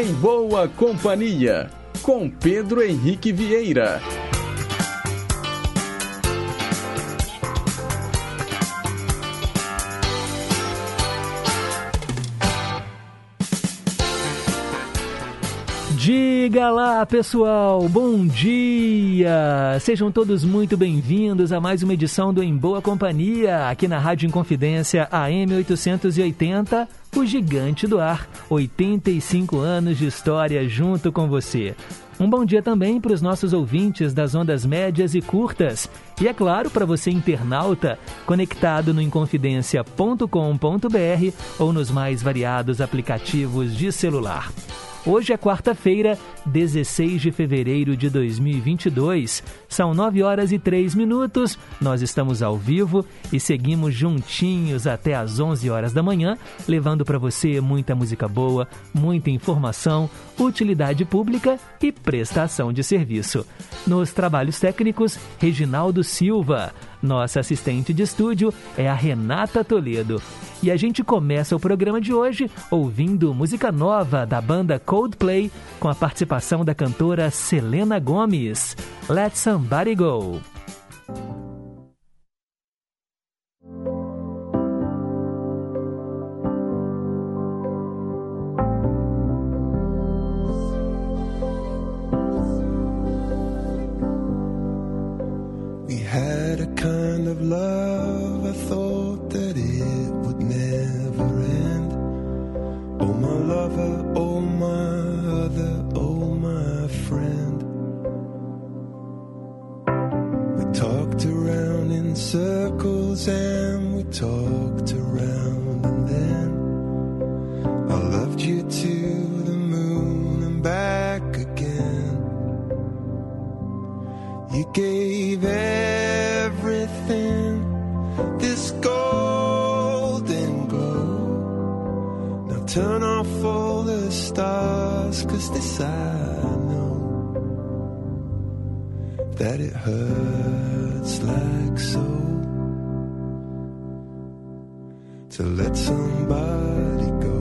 Em Boa Companhia, com Pedro Henrique Vieira. Diga lá, pessoal, bom dia! Sejam todos muito bem-vindos a mais uma edição do Em Boa Companhia, aqui na Rádio Inconfidência AM 880, o gigante do ar. 85 anos de história junto com você. Um bom dia também para os nossos ouvintes das ondas médias e curtas. E é claro, para você internauta, conectado no inconfidencia.com.br ou nos mais variados aplicativos de celular. Hoje é quarta-feira, 16 de fevereiro de 2022. São 9 horas e 3 minutos. Nós estamos ao vivo e seguimos juntinhos até às 11 horas da manhã, levando para você muita música boa, muita informação, utilidade pública e prestação de serviço. Nos trabalhos técnicos, Reginaldo Silva. Nossa assistente de estúdio é a Renata Toledo. E a gente começa o programa de hoje ouvindo música nova da banda Coldplay com a participação da cantora Selena Gomes. Let Somebody Go. Had a kind of love, I thought that it would never end. Oh, my lover, oh, my other, oh, my friend. We talked around in circles and we talked You gave everything this golden glow. Now turn off all the stars, cause this I know that it hurts like so to let somebody go.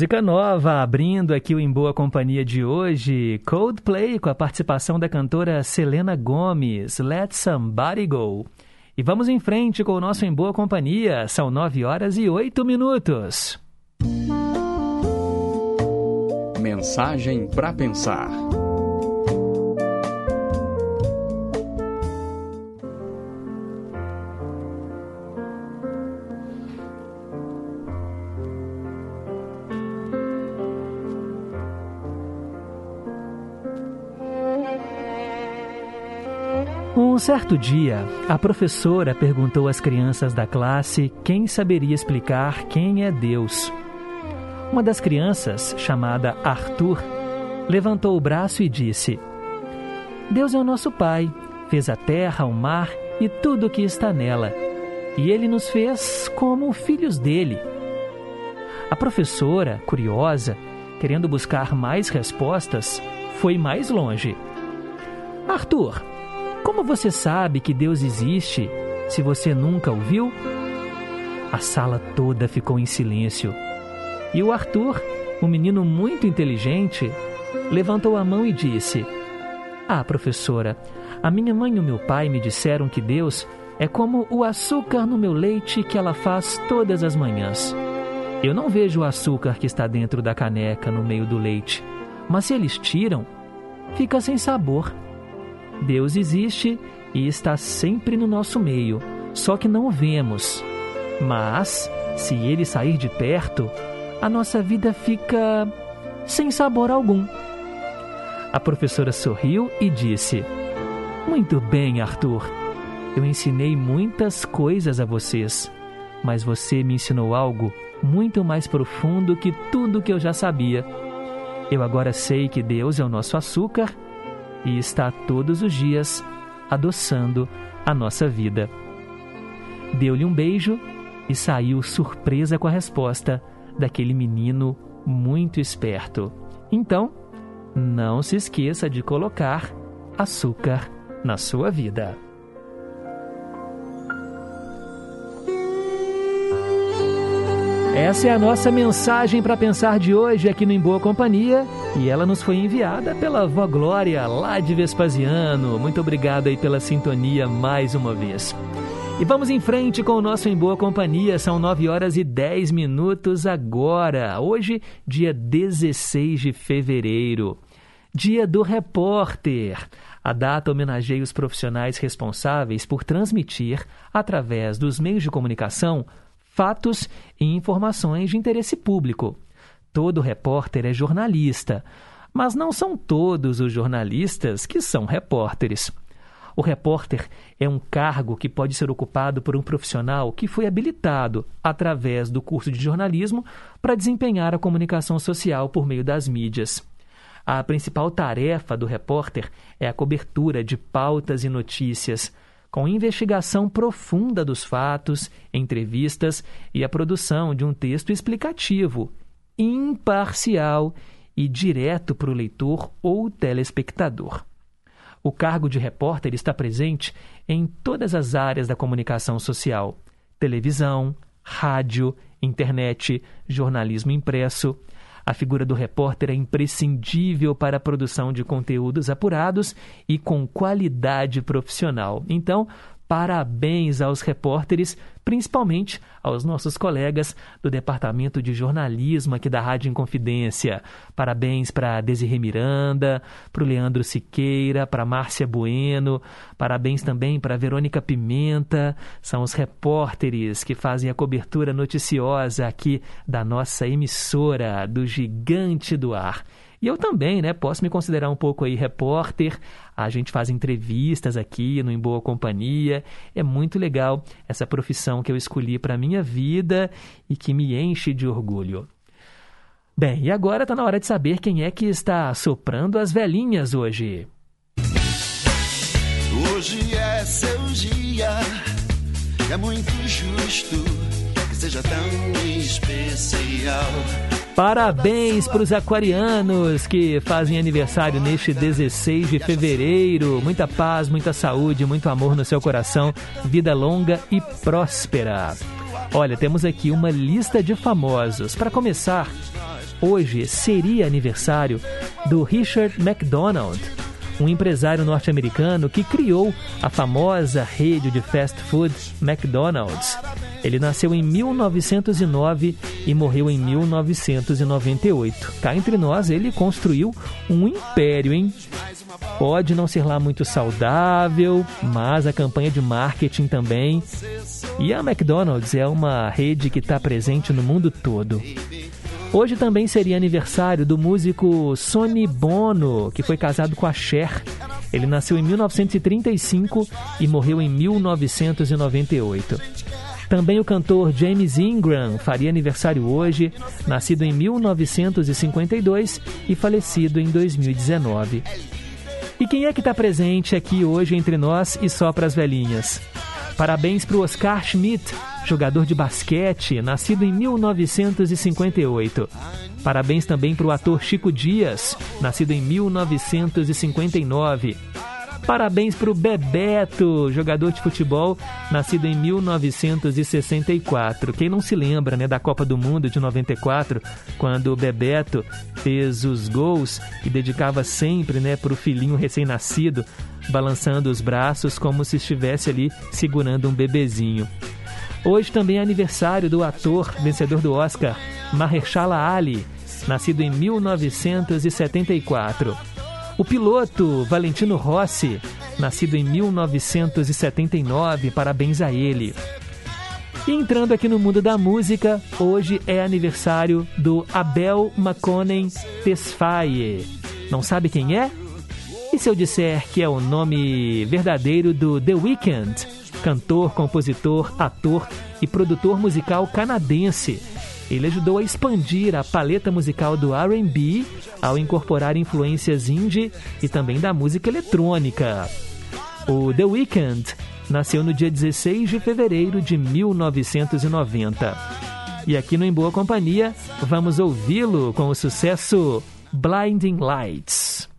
Música nova, abrindo aqui o Em Boa Companhia de hoje, Coldplay com a participação da cantora Selena Gomes, Let Somebody Go. E vamos em frente com o nosso Em Boa Companhia, são 9 horas e 8 minutos. Mensagem para pensar. Certo dia, a professora perguntou às crianças da classe quem saberia explicar quem é Deus. Uma das crianças, chamada Arthur, levantou o braço e disse: Deus é o nosso Pai, fez a terra, o mar e tudo o que está nela. E ele nos fez como filhos dele. A professora, curiosa, querendo buscar mais respostas, foi mais longe. Arthur, como você sabe que Deus existe se você nunca o viu? A sala toda ficou em silêncio. E o Arthur, um menino muito inteligente, levantou a mão e disse: Ah, professora, a minha mãe e o meu pai me disseram que Deus é como o açúcar no meu leite que ela faz todas as manhãs. Eu não vejo o açúcar que está dentro da caneca no meio do leite, mas se eles tiram, fica sem sabor. Deus existe e está sempre no nosso meio, só que não o vemos. Mas, se ele sair de perto, a nossa vida fica sem sabor algum. A professora sorriu e disse: Muito bem, Arthur. Eu ensinei muitas coisas a vocês, mas você me ensinou algo muito mais profundo que tudo que eu já sabia. Eu agora sei que Deus é o nosso açúcar e está todos os dias adoçando a nossa vida. Deu-lhe um beijo e saiu surpresa com a resposta daquele menino muito esperto. Então, não se esqueça de colocar açúcar na sua vida. Essa é a nossa mensagem para pensar de hoje aqui no Em Boa Companhia e ela nos foi enviada pela Vó Glória, lá de Vespasiano. Muito obrigado aí pela sintonia mais uma vez. E vamos em frente com o nosso Em Boa Companhia. São 9 horas e 10 minutos agora. Hoje, dia 16 de fevereiro. Dia do Repórter. A data homenageia os profissionais responsáveis por transmitir, através dos meios de comunicação, fatos e informações de interesse público. Todo repórter é jornalista, mas não são todos os jornalistas que são repórteres. O repórter é um cargo que pode ser ocupado por um profissional que foi habilitado, através do curso de jornalismo, para desempenhar a comunicação social por meio das mídias. A principal tarefa do repórter é a cobertura de pautas e notícias, com investigação profunda dos fatos, entrevistas e a produção de um texto explicativo, imparcial e direto para o leitor ou telespectador. O cargo de repórter está presente em todas as áreas da comunicação social: televisão, rádio, internet, jornalismo impresso. A figura do repórter é imprescindível para a produção de conteúdos apurados e com qualidade profissional. Então, parabéns aos repórteres, principalmente aos nossos colegas do Departamento de Jornalismo aqui da Rádio Inconfidência. Parabéns para Desirê Miranda, para o Leandro Siqueira, para Márcia Bueno, parabéns também para Verônica Pimenta, são os repórteres que fazem a cobertura noticiosa aqui da nossa emissora, do Gigante do Ar. E eu também, né, posso me considerar um pouco aí repórter. A gente faz entrevistas aqui no Em Boa Companhia. É muito legal essa profissão que eu escolhi para minha vida e que me enche de orgulho. Bem, e agora está na hora de saber quem é que está soprando as velhinhas hoje. Hoje é seu dia, é muito justo que seja tão especial. Parabéns para os aquarianos que fazem aniversário neste 16 de fevereiro. Muita paz, muita saúde, muito amor no seu coração, vida longa e próspera. Olha, temos aqui uma lista de famosos. Para começar, hoje seria aniversário do Richard McDonald, um empresário norte-americano que criou a famosa rede de fast food McDonald's. Ele nasceu em 1909 e morreu em 1998. Cá entre nós, ele construiu um império, hein? Pode não ser lá muito saudável, mas a campanha de marketing também. E a McDonald's é uma rede que está presente no mundo todo. Hoje também seria aniversário do músico Sonny Bono, que foi casado com a Cher. Ele nasceu em 1935 e morreu em 1998. Também o cantor James Ingram faria aniversário hoje, nascido em 1952 e falecido em 2019. E quem é que está presente aqui hoje entre nós e só para as velhinhas? Parabéns para o Oscar Schmidt, jogador de basquete, nascido em 1958. Parabéns também para o ator Chico Dias, nascido em 1959. Parabéns para o Bebeto, jogador de futebol, nascido em 1964. Quem não se lembra né, da Copa do Mundo de 94, quando o Bebeto fez os gols e dedicava sempre né, para o filhinho recém-nascido, balançando os braços como se estivesse ali segurando um bebezinho. Hoje também é aniversário do ator vencedor do Oscar, Mahershala Ali, nascido em 1974. O piloto Valentino Rossi, nascido em 1979, parabéns a ele. E entrando aqui no mundo da música, hoje é aniversário do Abel Maconen Tesfaye. Não sabe quem é? E se eu disser que é o nome verdadeiro do The Weeknd, cantor, compositor, ator e produtor musical canadense? Ele ajudou a expandir a paleta musical do R&B ao incorporar influências indie e também da música eletrônica. O The Weeknd nasceu no dia 16 de fevereiro de 1990. E aqui no Em Boa Companhia, vamos ouvi-lo com o sucesso Blinding Lights.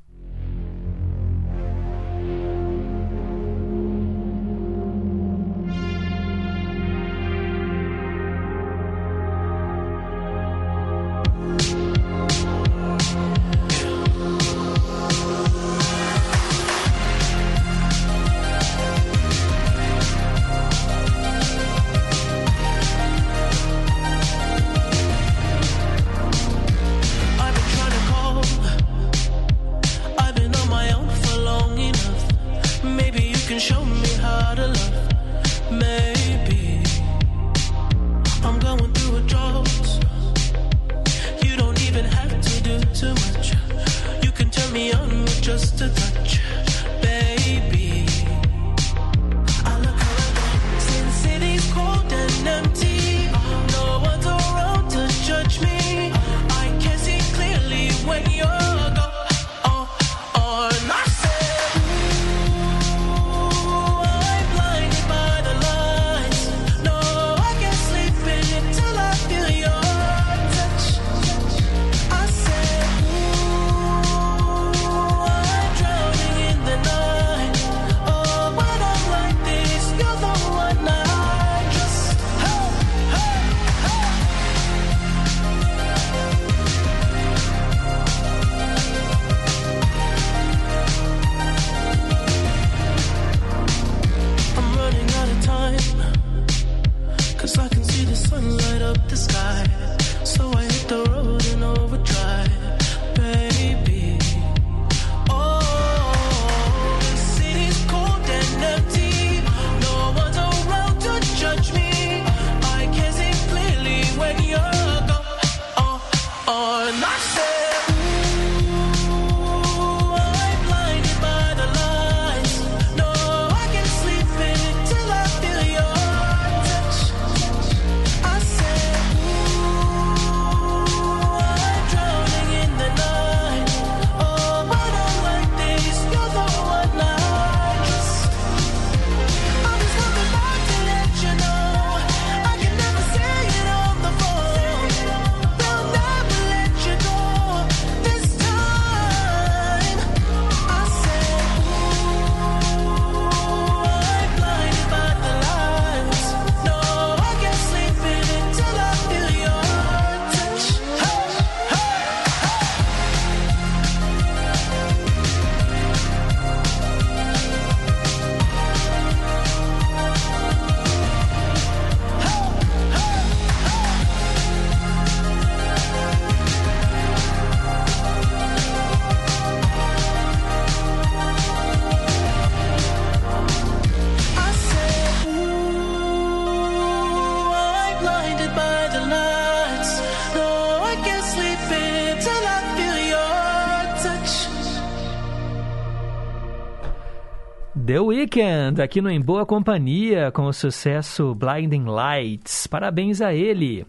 The Weeknd, aqui no Em Boa Companhia, com o sucesso Blinding Lights. Parabéns a ele.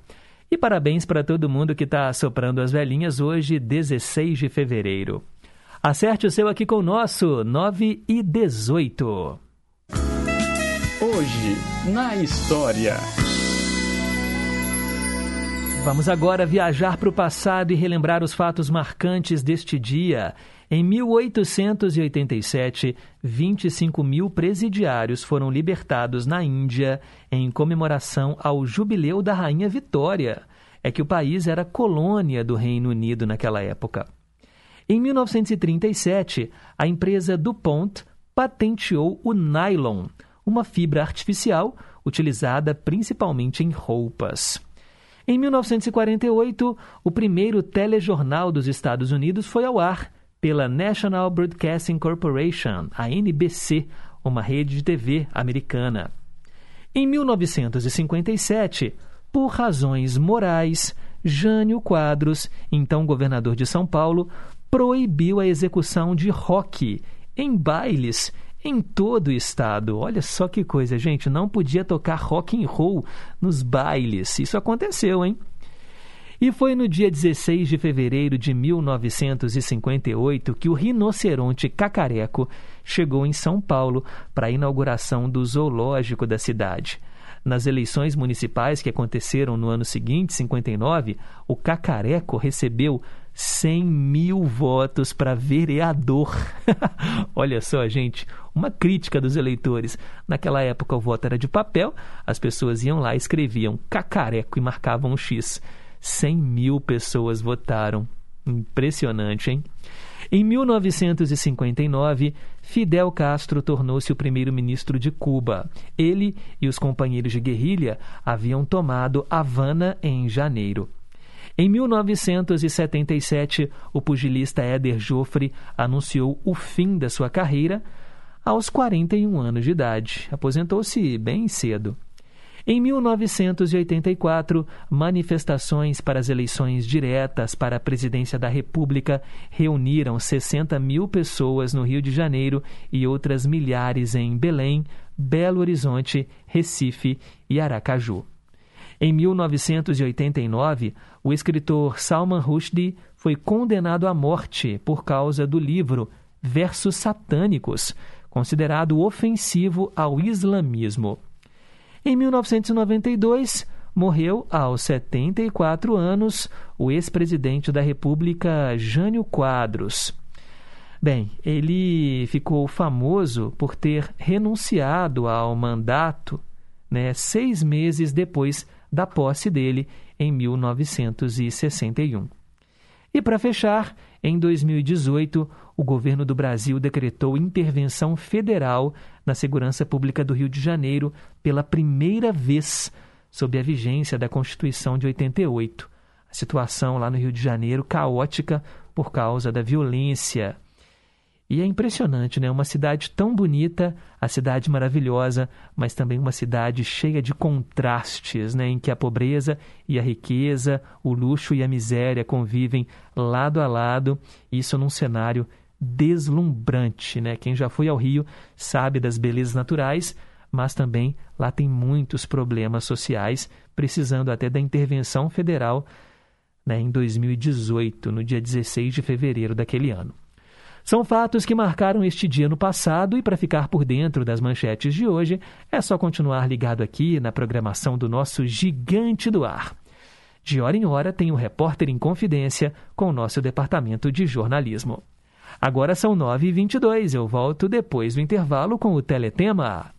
E parabéns para todo mundo que está soprando as velhinhas hoje, 16 de fevereiro. Acerte o seu aqui com o nosso, 9 e 18. Hoje, na história. Vamos agora viajar para o passado e relembrar os fatos marcantes deste dia. Em 1887, 25 mil presidiários foram libertados na Índia em comemoração ao jubileu da Rainha Vitória. É que o país era colônia do Reino Unido naquela época. Em 1937, a empresa DuPont patenteou o nylon, uma fibra artificial utilizada principalmente em roupas. Em 1948, o primeiro telejornal dos Estados Unidos foi ao ar pela National Broadcasting Corporation, a NBC, uma rede de TV americana. Em 1957, por razões morais, Jânio Quadros, então governador de São Paulo, proibiu a execução de rock em bailes em todo o estado. Olha só que coisa, gente, não podia tocar rock and roll nos bailes. Isso aconteceu, hein? E foi no dia 16 de fevereiro de 1958 que o rinoceronte cacareco chegou em São Paulo para a inauguração do zoológico da cidade. Nas eleições municipais que aconteceram no ano seguinte, 59, o cacareco recebeu 100 mil votos para vereador. Olha só, gente, uma crítica dos eleitores. Naquela época o voto era de papel, as pessoas iam lá, escreviam cacareco e marcavam um X. 100 mil pessoas votaram. Impressionante, hein? Em 1959, Fidel Castro tornou-se o primeiro-ministro de Cuba. Ele e os companheiros de guerrilha haviam tomado Havana em janeiro. Em 1977, o pugilista Éder Joffre anunciou o fim da sua carreira aos 41 anos de idade. Aposentou-se bem cedo. Em 1984, manifestações para as eleições diretas para a presidência da República reuniram 60 mil pessoas no Rio de Janeiro e outras milhares em Belém, Belo Horizonte, Recife e Aracaju. Em 1989, o escritor Salman Rushdie foi condenado à morte por causa do livro Versos Satânicos, considerado ofensivo ao islamismo. Em 1992, morreu aos 74 anos o ex-presidente da República, Jânio Quadros. Bem, ele ficou famoso por ter renunciado ao mandato né, seis meses depois da posse dele, em 1961. E para fechar, em 2018, o governo do Brasil decretou intervenção federal na segurança pública do Rio de Janeiro pela primeira vez sob a vigência da Constituição de 88. A situação lá no Rio de Janeiro caótica por causa da violência. E é impressionante, né? Uma cidade tão bonita, a cidade maravilhosa, mas também uma cidade cheia de contrastes, né? Em que a pobreza e a riqueza, o luxo e a miséria convivem lado a lado, isso num cenário deslumbrante, né? Quem já foi ao Rio sabe das belezas naturais, mas também lá tem muitos problemas sociais, precisando até da intervenção federal né, em 2018, no dia 16 de fevereiro daquele ano. São fatos que marcaram este dia no passado e para ficar por dentro das manchetes de hoje, é só continuar ligado aqui na programação do nosso Gigante do Ar. De hora em hora tem o um Repórter em Confidência com o nosso departamento de jornalismo. Agora são 9h22, eu volto depois do intervalo com o Teletema.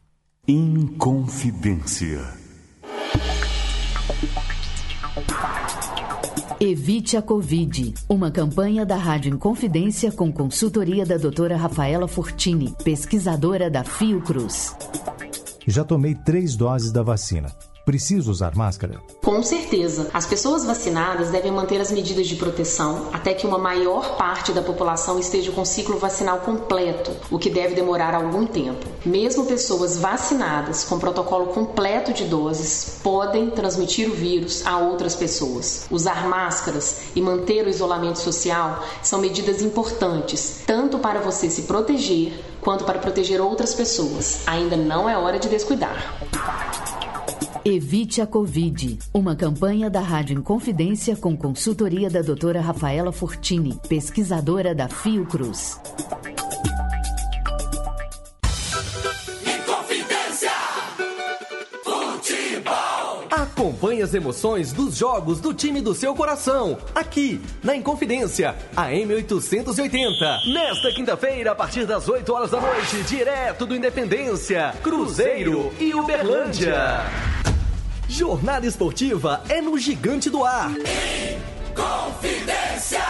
Inconfidência. Evite a Covid. Uma campanha da Rádio Inconfidência com consultoria da doutora Rafaela Fortini, pesquisadora da Fiocruz. Já tomei três doses da vacina. Preciso usar máscara? Com certeza. As pessoas vacinadas devem manter as medidas de proteção até que uma maior parte da população esteja com ciclo vacinal completo, o que deve demorar algum tempo. Mesmo pessoas vacinadas com protocolo completo de doses podem transmitir o vírus a outras pessoas. Usar máscaras e manter o isolamento social são medidas importantes, tanto para você se proteger quanto para proteger outras pessoas. Ainda não é hora de descuidar. Evite a Covid. Uma campanha da Rádio Inconfidência com consultoria da doutora Rafaela Fortini, pesquisadora da Fiocruz. Inconfidência Futebol. Acompanhe as emoções dos jogos do time do seu coração, aqui na Inconfidência, a M880. Nesta quinta-feira, a partir das 8 horas da noite, direto do Independência, Cruzeiro e Uberlândia. Jornada esportiva é no Gigante do Ar. Confidência!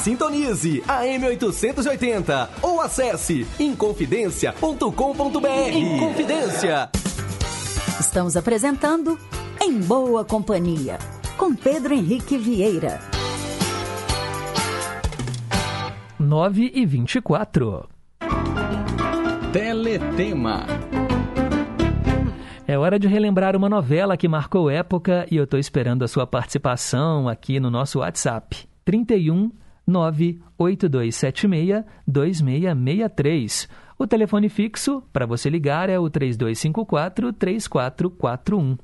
Sintonize a M880 ou acesse inconfidencia.com.br. Inconfidência. Estamos apresentando Em Boa Companhia, com Pedro Henrique Vieira. 9 e 24. Teletema. É hora de relembrar uma novela que marcou época e eu estou esperando a sua participação aqui no nosso WhatsApp. 31 98276 2663. O telefone fixo para você ligar é o 3254 3441.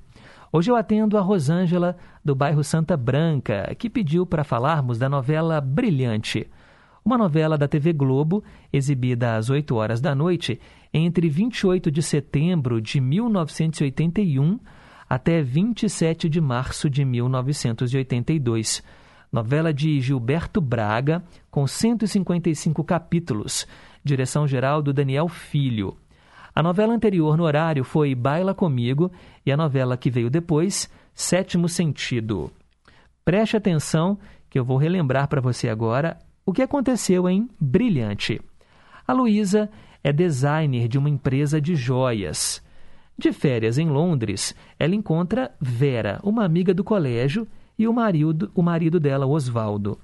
Hoje eu atendo a Rosângela, do bairro Santa Branca, que pediu para falarmos da novela Brilhante. Uma novela da TV Globo, exibida às 8 horas da noite, entre 28 de setembro de 1981 até 27 de março de 1982. Novela de Gilberto Braga, com 155 capítulos, direção geral do Daniel Filho. A novela anterior no horário foi Baila Comigo e a novela que veio depois, Sétimo Sentido. Preste atenção que eu vou relembrar para você agora o que aconteceu em Brilhante. A Luísa é designer de uma empresa de joias. De férias em Londres, ela encontra Vera, uma amiga do colégio, e o marido, o marido dela, Osvaldo.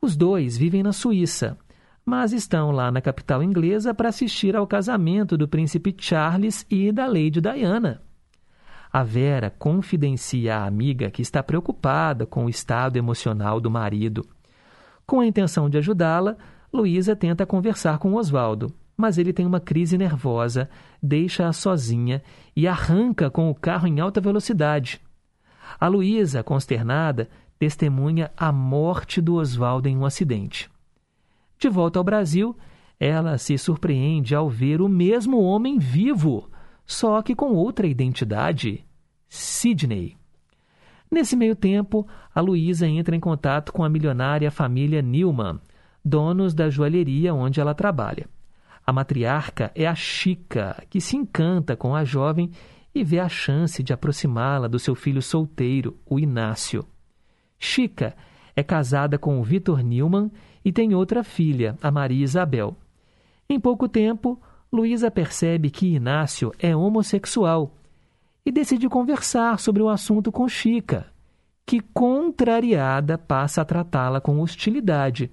Os dois vivem na Suíça, mas estão lá na capital inglesa para assistir ao casamento do príncipe Charles e da Lady Diana. A Vera confidencia à amiga que está preocupada com o estado emocional do marido. Com a intenção de ajudá-la, Luísa tenta conversar com Osvaldo, mas ele tem uma crise nervosa, deixa-a sozinha e arranca com o carro em alta velocidade. A Luísa, consternada, testemunha a morte do Osvaldo em um acidente. De volta ao Brasil, ela se surpreende ao ver o mesmo homem vivo, só que com outra identidade, Sidney. Nesse meio tempo, a Luísa entra em contato com a milionária família Newman, donos da joalheria onde ela trabalha. A matriarca é a Chica, que se encanta com a jovem e vê a chance de aproximá-la do seu filho solteiro, o Inácio. Chica é casada com o Vitor Newman e tem outra filha, a Maria Isabel. Em pouco tempo, Luísa percebe que Inácio é homossexual e decide conversar sobre o assunto com Chica, que, contrariada, passa a tratá-la com hostilidade.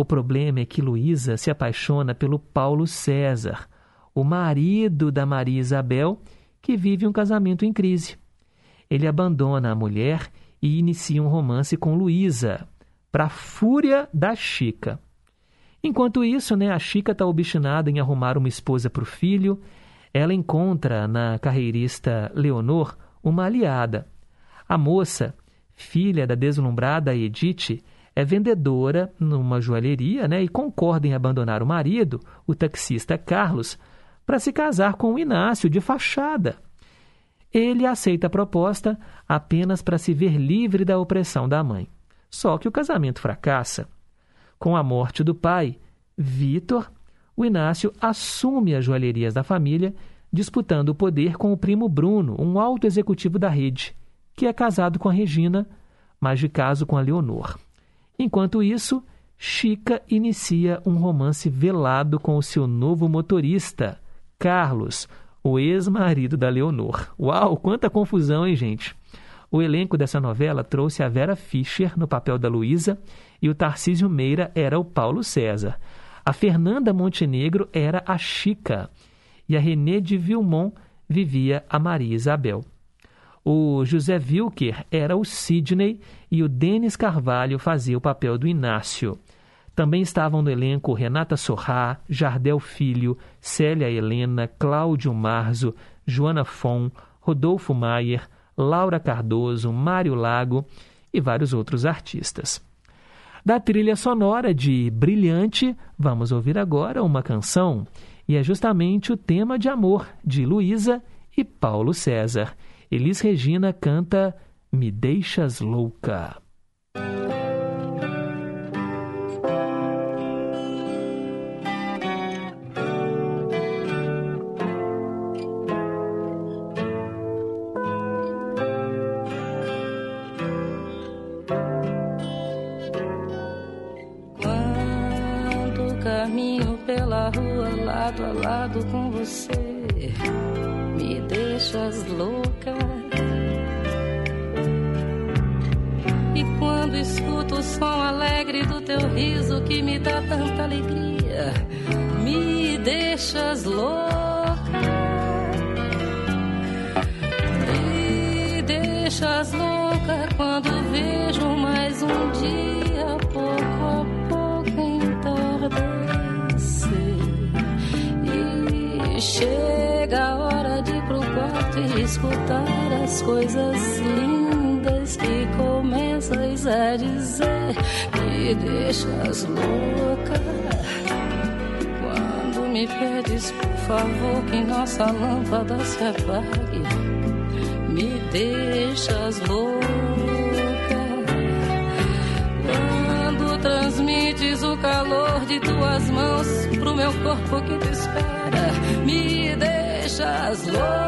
O problema é que Luísa se apaixona pelo Paulo César, o marido da Maria Isabel, que vive um casamento em crise. Ele abandona a mulher e inicia um romance com Luísa, para fúria da Chica. Enquanto isso, né, a Chica está obstinada em arrumar uma esposa para o filho. Ela encontra na carreirista Leonor uma aliada. A moça, filha da deslumbrada Edith, é vendedora numa joalheria né, e concorda em abandonar o marido, o taxista Carlos, para se casar com o Inácio de fachada. Ele aceita a proposta apenas para se ver livre da opressão da mãe. Só que o casamento fracassa. Com a morte do pai, Vitor, o Inácio assume as joalherias da família, disputando o poder com o primo Bruno, um alto executivo da rede, que é casado com a Regina, mas de caso com a Leonor. Enquanto isso, Chica inicia um romance velado com o seu novo motorista, Carlos, o ex-marido da Leonor. Uau, quanta confusão, hein, gente? O elenco dessa novela trouxe a Vera Fischer no papel da Luísa e o Tarcísio Meira era o Paulo César. A Fernanda Montenegro era a Chica e a Renê de Vilmont vivia a Maria Isabel. O José Wilker era o Sidney e o Denis Carvalho fazia o papel do Inácio. Também estavam no elenco Renata Sorrá, Jardel Filho, Célia Helena, Cláudio Marzo, Joana Fon, Rodolfo Maier, Laura Cardoso, Mário Lago e vários outros artistas. Da trilha sonora de Brilhante, vamos ouvir agora uma canção, e é justamente o tema de amor de Luísa e Paulo César. Elis Regina canta Me Deixas Louca. Corpo que te espera, me deixas louca.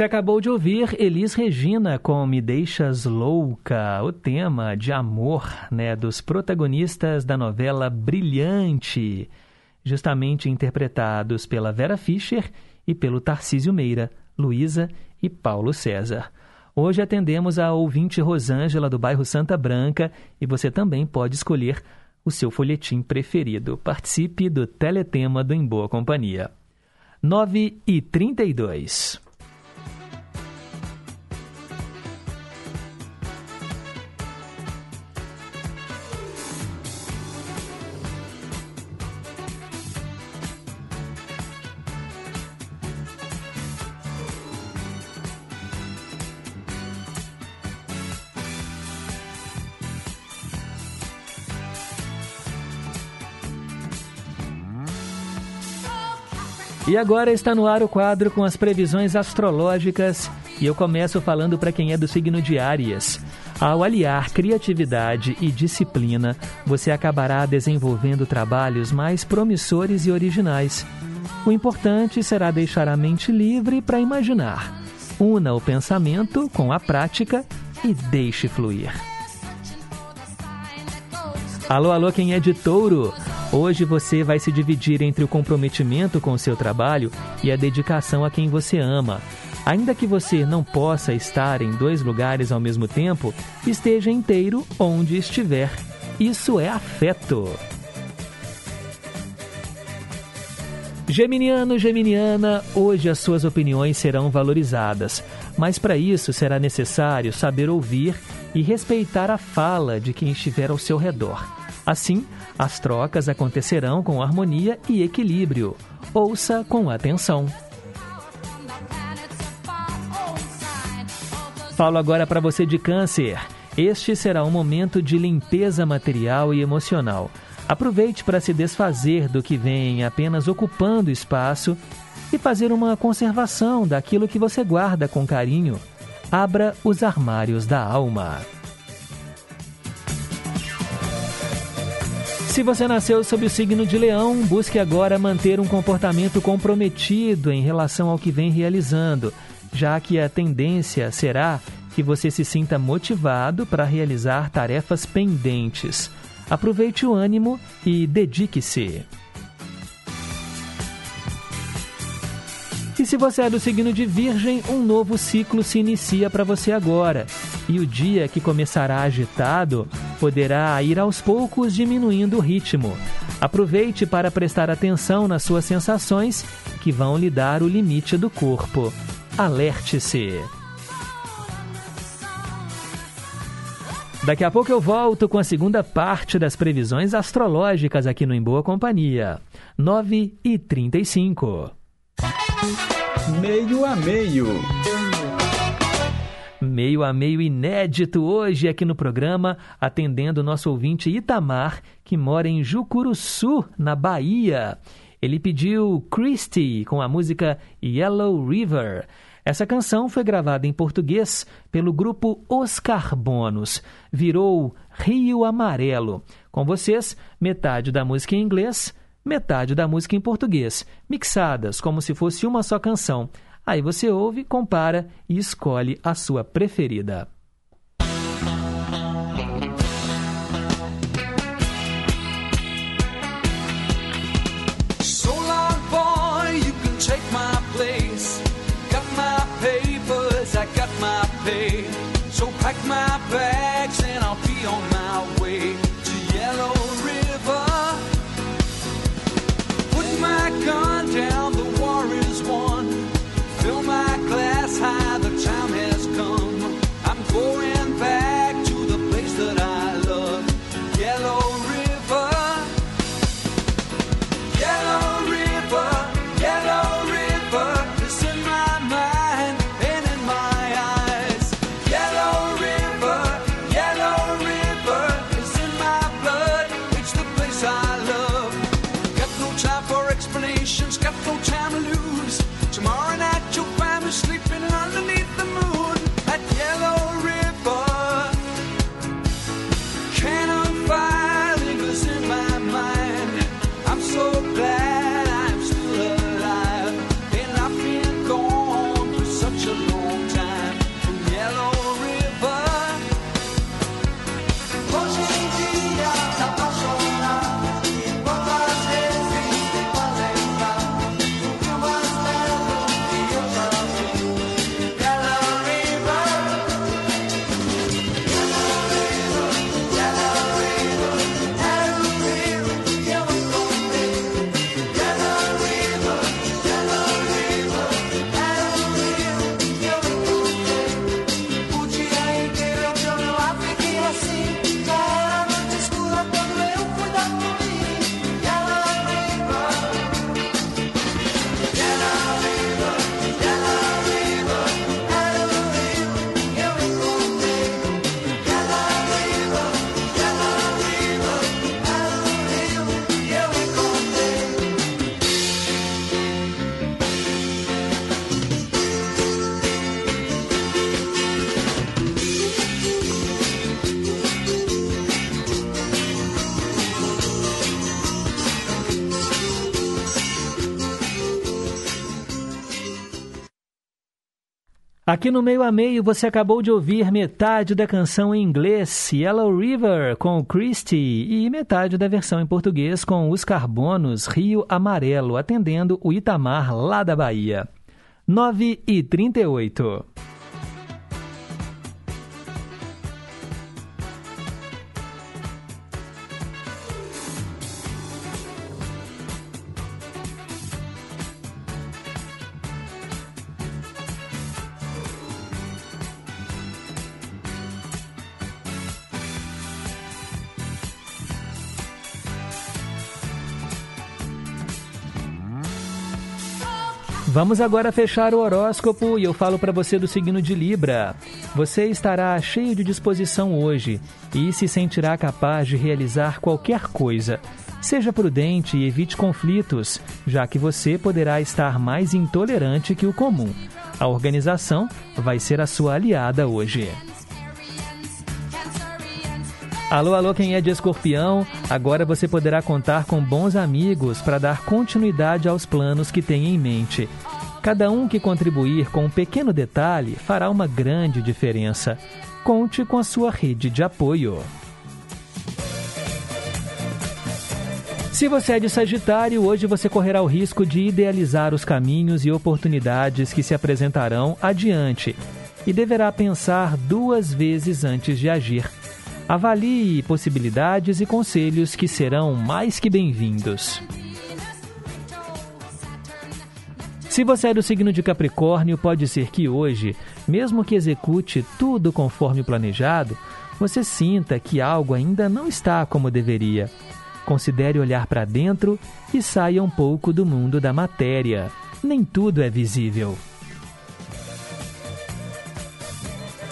Você acabou de ouvir Elis Regina com Me Deixas Louca, o tema de amor né, dos protagonistas da novela Brilhante, justamente interpretados pela Vera Fischer e pelo Tarcísio Meira, Luísa e Paulo César. Hoje atendemos a ouvinte Rosângela do bairro Santa Branca e você também pode escolher o seu folhetim preferido. Participe do Teletema do Em Boa Companhia. 9 e 32. E agora está no ar o quadro com as previsões astrológicas E eu começo falando para quem é do signo de Áries. Ao aliar criatividade e disciplina, você acabará desenvolvendo trabalhos mais promissores e originais. O importante será deixar a mente livre para imaginar. Una o pensamento com a prática e deixe fluir. Alô, alô, quem é de touro? Hoje você vai se dividir entre o comprometimento com o seu trabalho e a dedicação a quem você ama. Ainda que você não possa estar em dois lugares ao mesmo tempo, esteja inteiro onde estiver. Isso é afeto. Geminiano, Geminiana, hoje as suas opiniões serão valorizadas, mas para isso será necessário saber ouvir e respeitar a fala de quem estiver ao seu redor. Assim, as trocas acontecerão com harmonia e equilíbrio. Ouça com atenção. Falo agora para você de Câncer. Este será um momento de limpeza material e emocional. Aproveite para se desfazer do que vem apenas ocupando espaço e fazer uma conservação daquilo que você guarda com carinho. Abra os armários da alma. Se você nasceu sob o signo de Leão, busque agora manter um comportamento comprometido em relação ao que vem realizando, já que a tendência será que você se sinta motivado para realizar tarefas pendentes. Aproveite o ânimo e dedique-se. Se você é do signo de Virgem, um novo ciclo se inicia para você agora. E o dia que começará agitado poderá ir aos poucos diminuindo o ritmo. Aproveite para prestar atenção nas suas sensações que vão lhe dar o limite do corpo. Alerte-se! Daqui a pouco eu volto com a segunda parte das previsões astrológicas aqui no Em Boa Companhia. 9 e 35. Meio a meio. Meio a meio inédito hoje aqui no programa, atendendo o nosso ouvinte Itamar, que mora em Jucuruçu, na Bahia. Ele pediu Christie com a música Yellow River. Essa canção foi gravada em português pelo grupo Os Carbonos. Virou Rio Amarelo. Com vocês, metade da música em inglês, metade da música em português, mixadas como se fosse uma só canção. Aí você ouve, compara e escolhe a sua preferida. Aqui no meio a meio você acabou de ouvir metade da canção em inglês Yellow River com Christie e metade da versão em português com Os Carbonos Rio Amarelo, atendendo o Itamar lá da Bahia. 9 e 38. Vamos agora fechar o horóscopo e eu falo para você do signo de Libra. Você estará cheio de disposição hoje e se sentirá capaz de realizar qualquer coisa. Seja prudente e evite conflitos, já que você poderá estar mais intolerante que o comum. A organização vai ser a sua aliada hoje. Alô, alô, quem é de escorpião? Agora você poderá contar com bons amigos para dar continuidade aos planos que tem em mente. Cada um que contribuir com um pequeno detalhe fará uma grande diferença. Conte com a sua rede de apoio. Se você é de Sagitário, hoje você correrá o risco de idealizar os caminhos e oportunidades que se apresentarão adiante e deverá pensar duas vezes antes de agir. Avalie possibilidades e conselhos que serão mais que bem-vindos. Se você é do signo de Capricórnio, pode ser que hoje, mesmo que execute tudo conforme planejado, você sinta que algo ainda não está como deveria. Considere olhar para dentro e saia um pouco do mundo da matéria. Nem tudo é visível.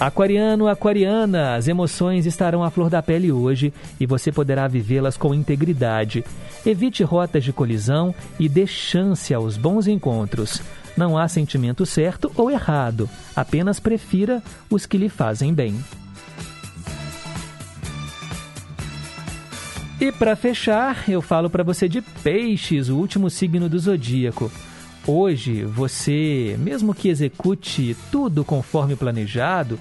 Aquariano, aquariana, as emoções estarão à flor da pele hoje e você poderá vivê-las com integridade. Evite rotas de colisão e dê chance aos bons encontros. Não há sentimento certo ou errado, apenas prefira os que lhe fazem bem. E para fechar, eu falo para você de Peixes, o último signo do zodíaco. Hoje, você, mesmo que execute tudo conforme planejado,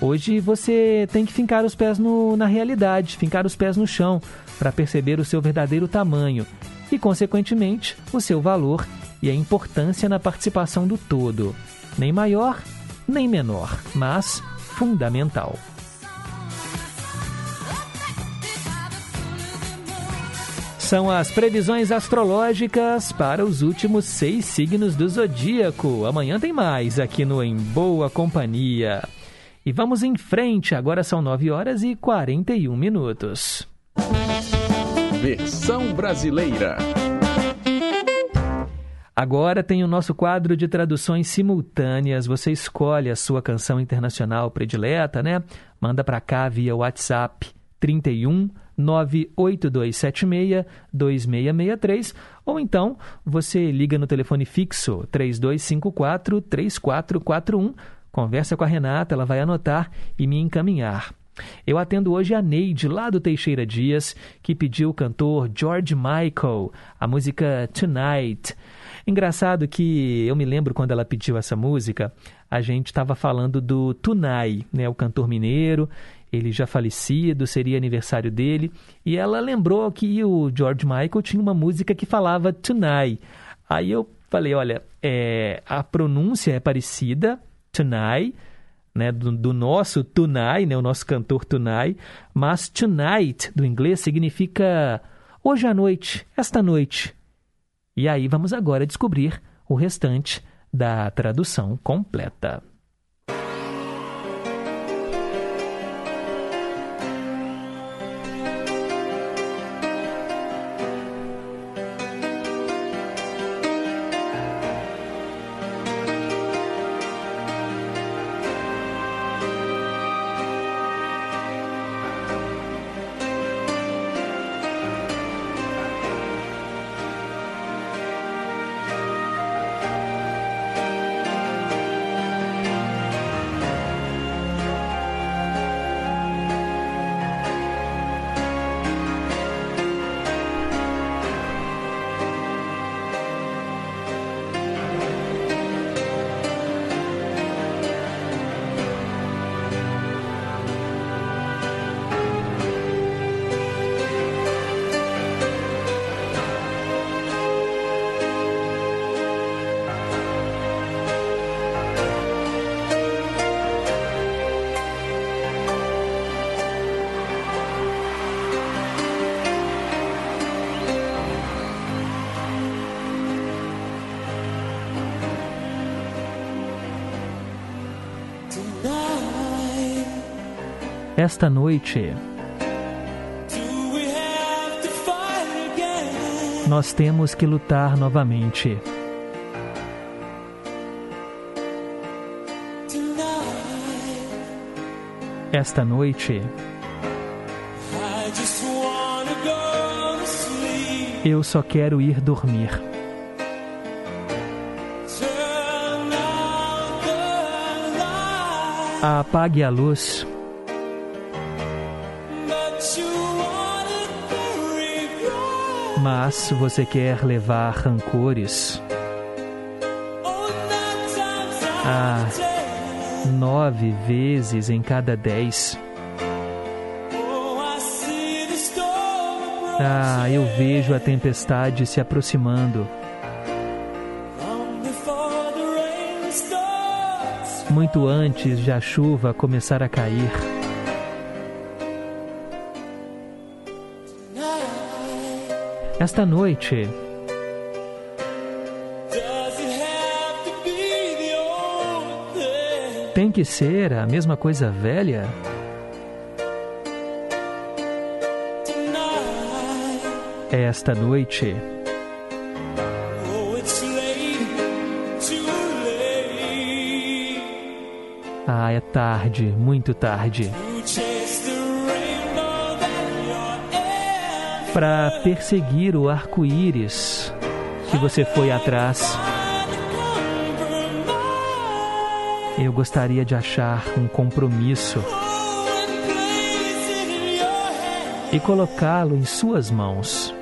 hoje você tem que fincar os pés no, na realidade, fincar os pés no chão, para perceber o seu verdadeiro tamanho e, consequentemente, o seu valor e a importância na participação do todo. Nem maior, nem menor, mas fundamental. São as previsões astrológicas para os últimos seis signos do zodíaco. Amanhã tem mais aqui no Em Boa Companhia. E vamos em frente, agora são 9 horas e 41 minutos. Versão brasileira. Agora tem o nosso quadro de traduções simultâneas. Você escolhe a sua canção internacional predileta, né? Manda para cá via WhatsApp 31 98276 2663 ou então você liga no telefone fixo 3254 3441, conversa com a Renata, ela vai anotar e me encaminhar. Eu atendo hoje a Neide, lá do Teixeira Dias, que pediu o cantor George Michael, a música Tonight. Engraçado que eu me lembro quando ela pediu essa música, a gente estava falando do Tunai, né, o cantor mineiro, ele já falecido, seria aniversário dele, e ela lembrou que o George Michael tinha uma música que falava Tonight. Aí eu falei, olha, é, a pronúncia é parecida, Tonight, né, do, do, nosso Tunai, né, o nosso cantor Tunai, mas tonight, do inglês, significa hoje à noite, esta noite. E aí vamos agora descobrir o restante da tradução completa. Esta noite, nós temos que lutar novamente. Esta noite, eu só quero ir dormir. Apague a luz, mas você quer levar rancores. Ah. Nove vezes em cada dez. Ah, eu vejo a tempestade se aproximando. muito antes de a chuva começar a cair. Old thing? tem que ser a mesma coisa velha? Esta noite, oh, ah, é tarde, muito tarde, para perseguir o arco-íris que você foi atrás. Eu gostaria de achar um compromisso e colocá-lo em suas mãos.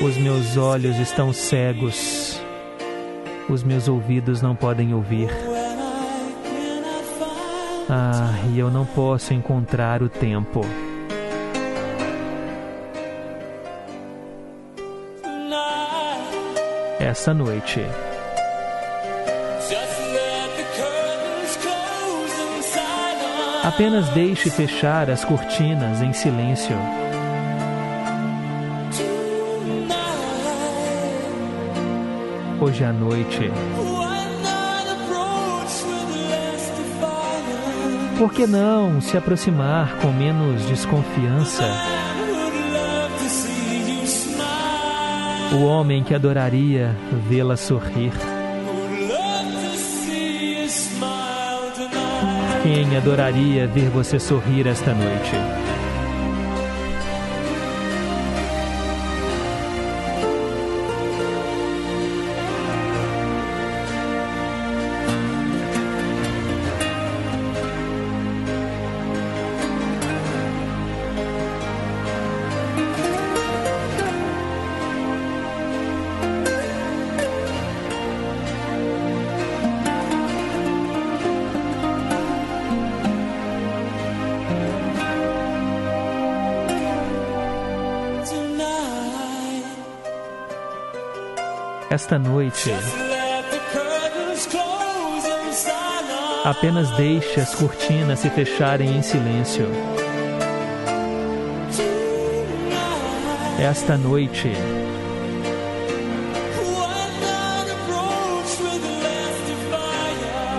Os meus olhos estão cegos, os meus ouvidos não podem ouvir. Ah, e eu não posso encontrar o tempo. Essa noite, apenas deixe fechar as cortinas em silêncio. Hoje à noite, por que não se aproximar com menos desconfiança? O homem que adoraria vê-la sorrir. Quem adoraria ver você sorrir esta noite? Esta noite, apenas deixe as cortinas se fecharem em silêncio. Esta noite,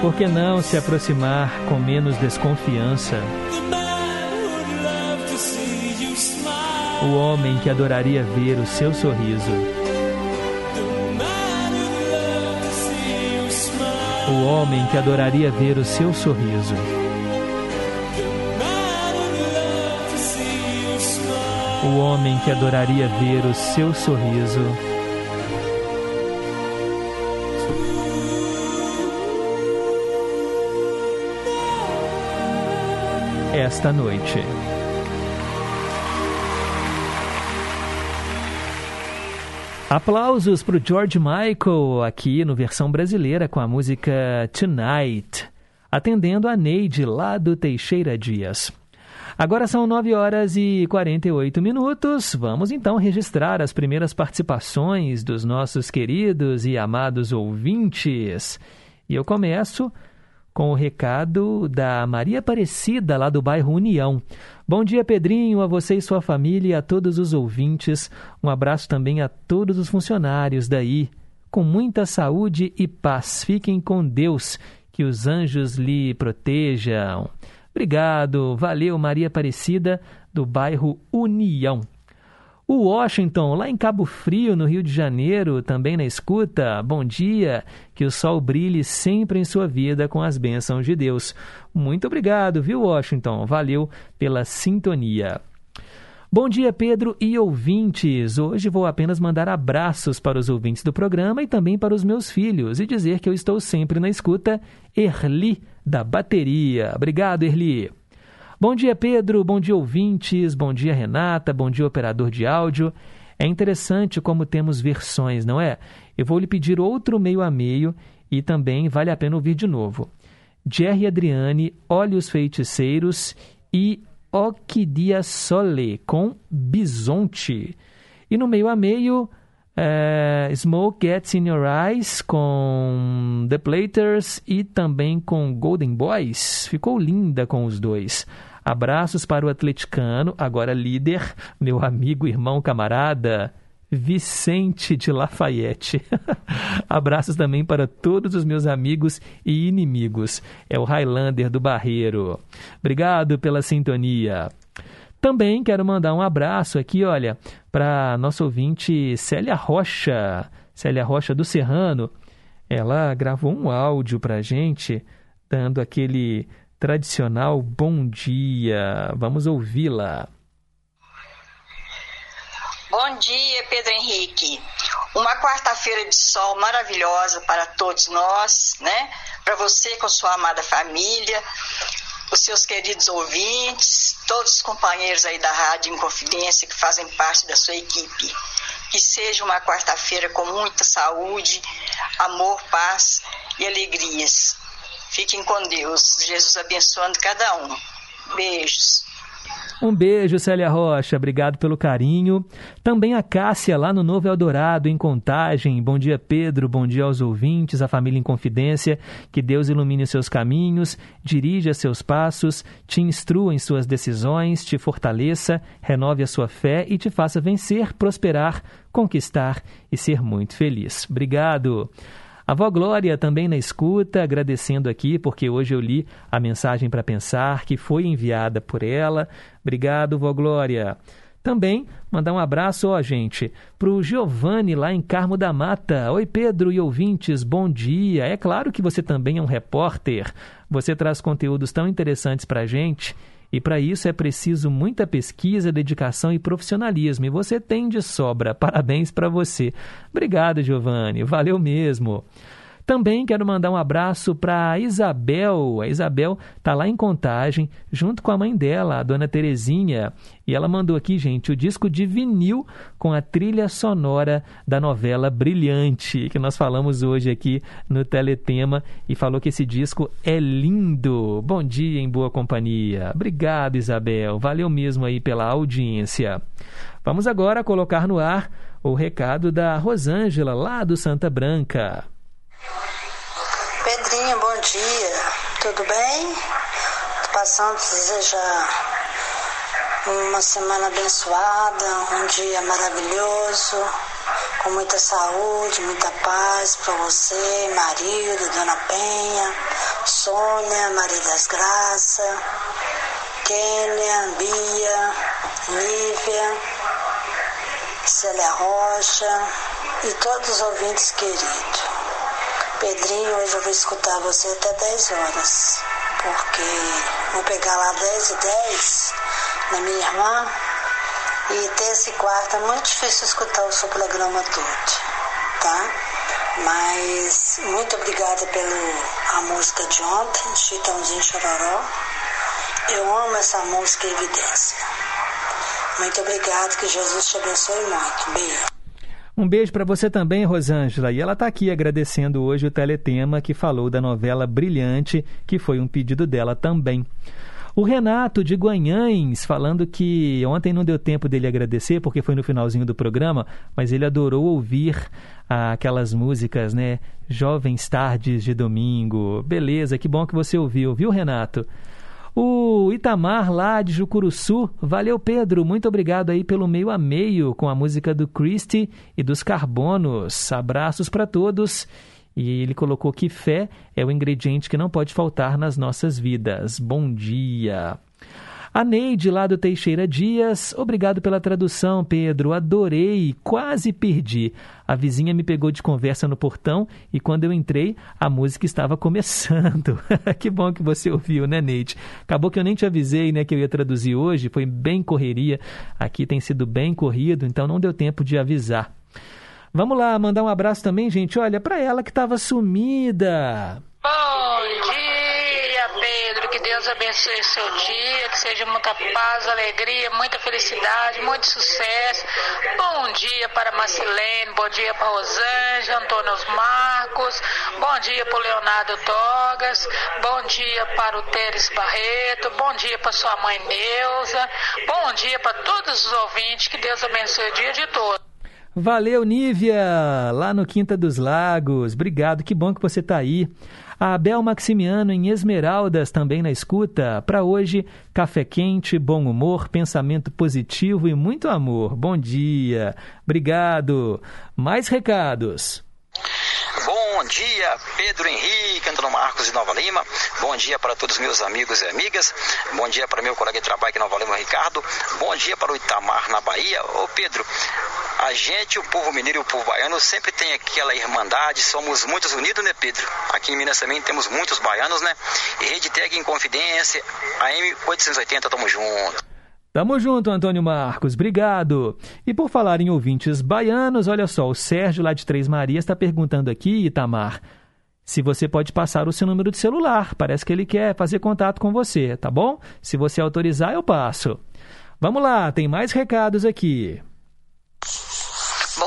por que não se aproximar com menos desconfiança? O homem que adoraria ver o seu sorriso. O homem que adoraria ver o seu sorriso. O homem que adoraria ver o seu sorriso. Esta noite. Aplausos para o George Michael aqui no versão brasileira com a música Tonight, atendendo a Neide lá do Teixeira Dias. Agora são 9 horas e 48 minutos. Vamos então registrar as primeiras participações dos nossos queridos e amados ouvintes. E eu começo com o recado da Maria Aparecida, lá do bairro União. Bom dia, Pedrinho, a você e sua família e a todos os ouvintes. Um abraço também a todos os funcionários daí. Com muita saúde e paz. Fiquem com Deus. que os anjos lhe protejam. Obrigado, valeu Maria Aparecida, do bairro União. O Washington, lá em Cabo Frio, no Rio de Janeiro, também na escuta. Bom dia, que o sol brilhe sempre em sua vida com as bênçãos de Deus. Muito obrigado, viu, Washington? Valeu pela sintonia. Bom dia, Pedro e ouvintes. Hoje vou apenas mandar abraços para os ouvintes do programa e também para os meus filhos e dizer que eu estou sempre na escuta. Erli, da bateria. Obrigado, Erli. Bom dia, Pedro. Bom dia, ouvintes. Bom dia, Renata. Bom dia, operador de áudio. É interessante como temos versões, não é? Eu vou lhe pedir outro meio a meio e também vale a pena ouvir de novo. Jerry Adriane, Olhos Feiticeiros e Oquidia Sole com Bisonte. E no meio a meio, é, Smoke Gets in Your Eyes com The Platers e também com Golden Boys. Ficou linda com os dois. Abraços para o atleticano, agora líder, meu amigo, irmão, camarada, Vicente de Lafayette. Abraços também para todos os meus amigos e inimigos. É o Highlander do Barreiro. Obrigado pela sintonia. Também quero mandar um abraço aqui, olha, para nossa ouvinte Célia Rocha, Célia Rocha do Serrano. Ela gravou um áudio para gente, dando aquele tradicional bom dia. Vamos ouvi-la. Bom dia, Pedro Henrique. Uma quarta-feira de sol maravilhosa para todos nós, né? Para você com sua amada família, os seus queridos ouvintes, todos os companheiros aí da Rádio Inconfidência que fazem parte da sua equipe. Que seja uma quarta-feira com muita saúde, amor, paz e alegrias. Fiquem com Deus. Jesus abençoando cada um. Beijos. Um beijo, Célia Rocha. Obrigado pelo carinho. Também a Cássia, lá no Novo Eldorado, em Contagem. Bom dia, Pedro. Bom dia aos ouvintes, à família em Confidência. Que Deus ilumine os seus caminhos, dirija seus passos, te instrua em suas decisões, te fortaleça, renove a sua fé e te faça vencer, prosperar, conquistar e ser muito feliz. Obrigado. A avó Glória também na escuta, agradecendo aqui, porque hoje eu li a mensagem para pensar que foi enviada por ela. Obrigado, vó Glória. Também mandar um abraço, ó, gente, para o Giovanni lá em Carmo da Mata. Oi, Pedro e ouvintes, bom dia. É claro que você também é um repórter. Você traz conteúdos tão interessantes para a gente. E para isso é preciso muita pesquisa, dedicação e profissionalismo. E você tem de sobra. Parabéns para você. Obrigado, Giovanni. Valeu mesmo. Também quero mandar um abraço para Isabel. A Isabel está lá em Contagem, junto com a mãe dela, a dona Terezinha. E ela mandou aqui, gente, o disco de vinil com a trilha sonora da novela Brilhante, que nós falamos hoje aqui no Teletema. E falou que esse disco é lindo. Bom dia em boa companhia. Obrigado, Isabel. Valeu mesmo aí pela audiência. Vamos agora colocar no ar o recado da Rosângela, lá do Santa Branca. Dia. Tudo bem? Tô passando a desejar uma semana abençoada, um dia maravilhoso, com muita saúde, muita paz para você, marido, Dona Penha, Sônia, Maria das Graças, Kênia, Bia, Lívia, Célia Rocha e todos os ouvintes queridos. Pedrinho, hoje eu vou escutar você até 10 horas, porque vou pegar lá 10 e 10 na minha irmã e terça e quarta é muito difícil escutar o seu programa todo, tá? Mas muito obrigada pela música de ontem, Chitãozinho Chororó. Eu amo essa música Evidência. Muito obrigado, que Jesus te abençoe muito. Beijo. Um beijo para você também, Rosângela. E ela está aqui agradecendo hoje o Teletema que falou da novela Brilhante, que foi um pedido dela também. O Renato de Guanhães falando que ontem não deu tempo dele agradecer porque foi no finalzinho do programa, mas ele adorou ouvir ah, aquelas músicas, né? Jovens Tardes de Domingo. Beleza, que bom que você ouviu, viu, Renato? O Itamar lá de Jucuruçu, valeu Pedro, muito obrigado aí pelo meio a meio com a música do Christie e dos Carbonos. Abraços para todos E ele colocou que fé é o ingrediente que não pode faltar nas nossas vidas. Bom dia. A Neide, lá do Teixeira Dias, obrigado pela tradução, Pedro. Adorei, quase perdi. A vizinha me pegou de conversa no portão e quando eu entrei, a música estava começando. que bom que você ouviu, né, Neide? Acabou que eu nem te avisei, né, que eu ia traduzir hoje, foi bem correria. Aqui tem sido bem corrido, então não deu tempo de avisar. Vamos lá, mandar um abraço também, gente. Olha, para ela que estava sumida. Bom dia, Deus abençoe seu dia, que seja muita paz, alegria, muita felicidade, muito sucesso. Bom dia para Marcelene, bom dia para Rosângela, Antônio Marcos, bom dia para o Leonardo Togas, bom dia para o Teres Barreto, bom dia para sua mãe Neuza, bom dia para todos os ouvintes, que Deus abençoe o dia de todos. Valeu, Nívia, lá no Quinta dos Lagos. Obrigado, que bom que você está aí. A Abel Maximiano em Esmeraldas também na escuta. Para hoje, café quente, bom humor, pensamento positivo e muito amor. Bom dia. Obrigado. Mais recados. Bom dia, Pedro Henrique, Antônio Marcos de Nova Lima. Bom dia para todos os meus amigos e amigas. Bom dia para meu colega de trabalho aqui em Nova Lima, Ricardo. Bom dia para o Itamar, na Bahia. Ô Pedro, a gente, o povo mineiro e o povo baiano, sempre tem aquela irmandade, somos muitos unidos, né, Pedro? Aqui em Minas também temos muitos baianos, né? Rede Tag em Confidência, AM 880, tamo junto. Tamo junto, Antônio Marcos, obrigado. E por falar em ouvintes baianos, olha só, o Sérgio lá de Três Marias está perguntando aqui, Itamar, se você pode passar o seu número de celular. Parece que ele quer fazer contato com você, tá bom? Se você autorizar, eu passo. Vamos lá, tem mais recados aqui.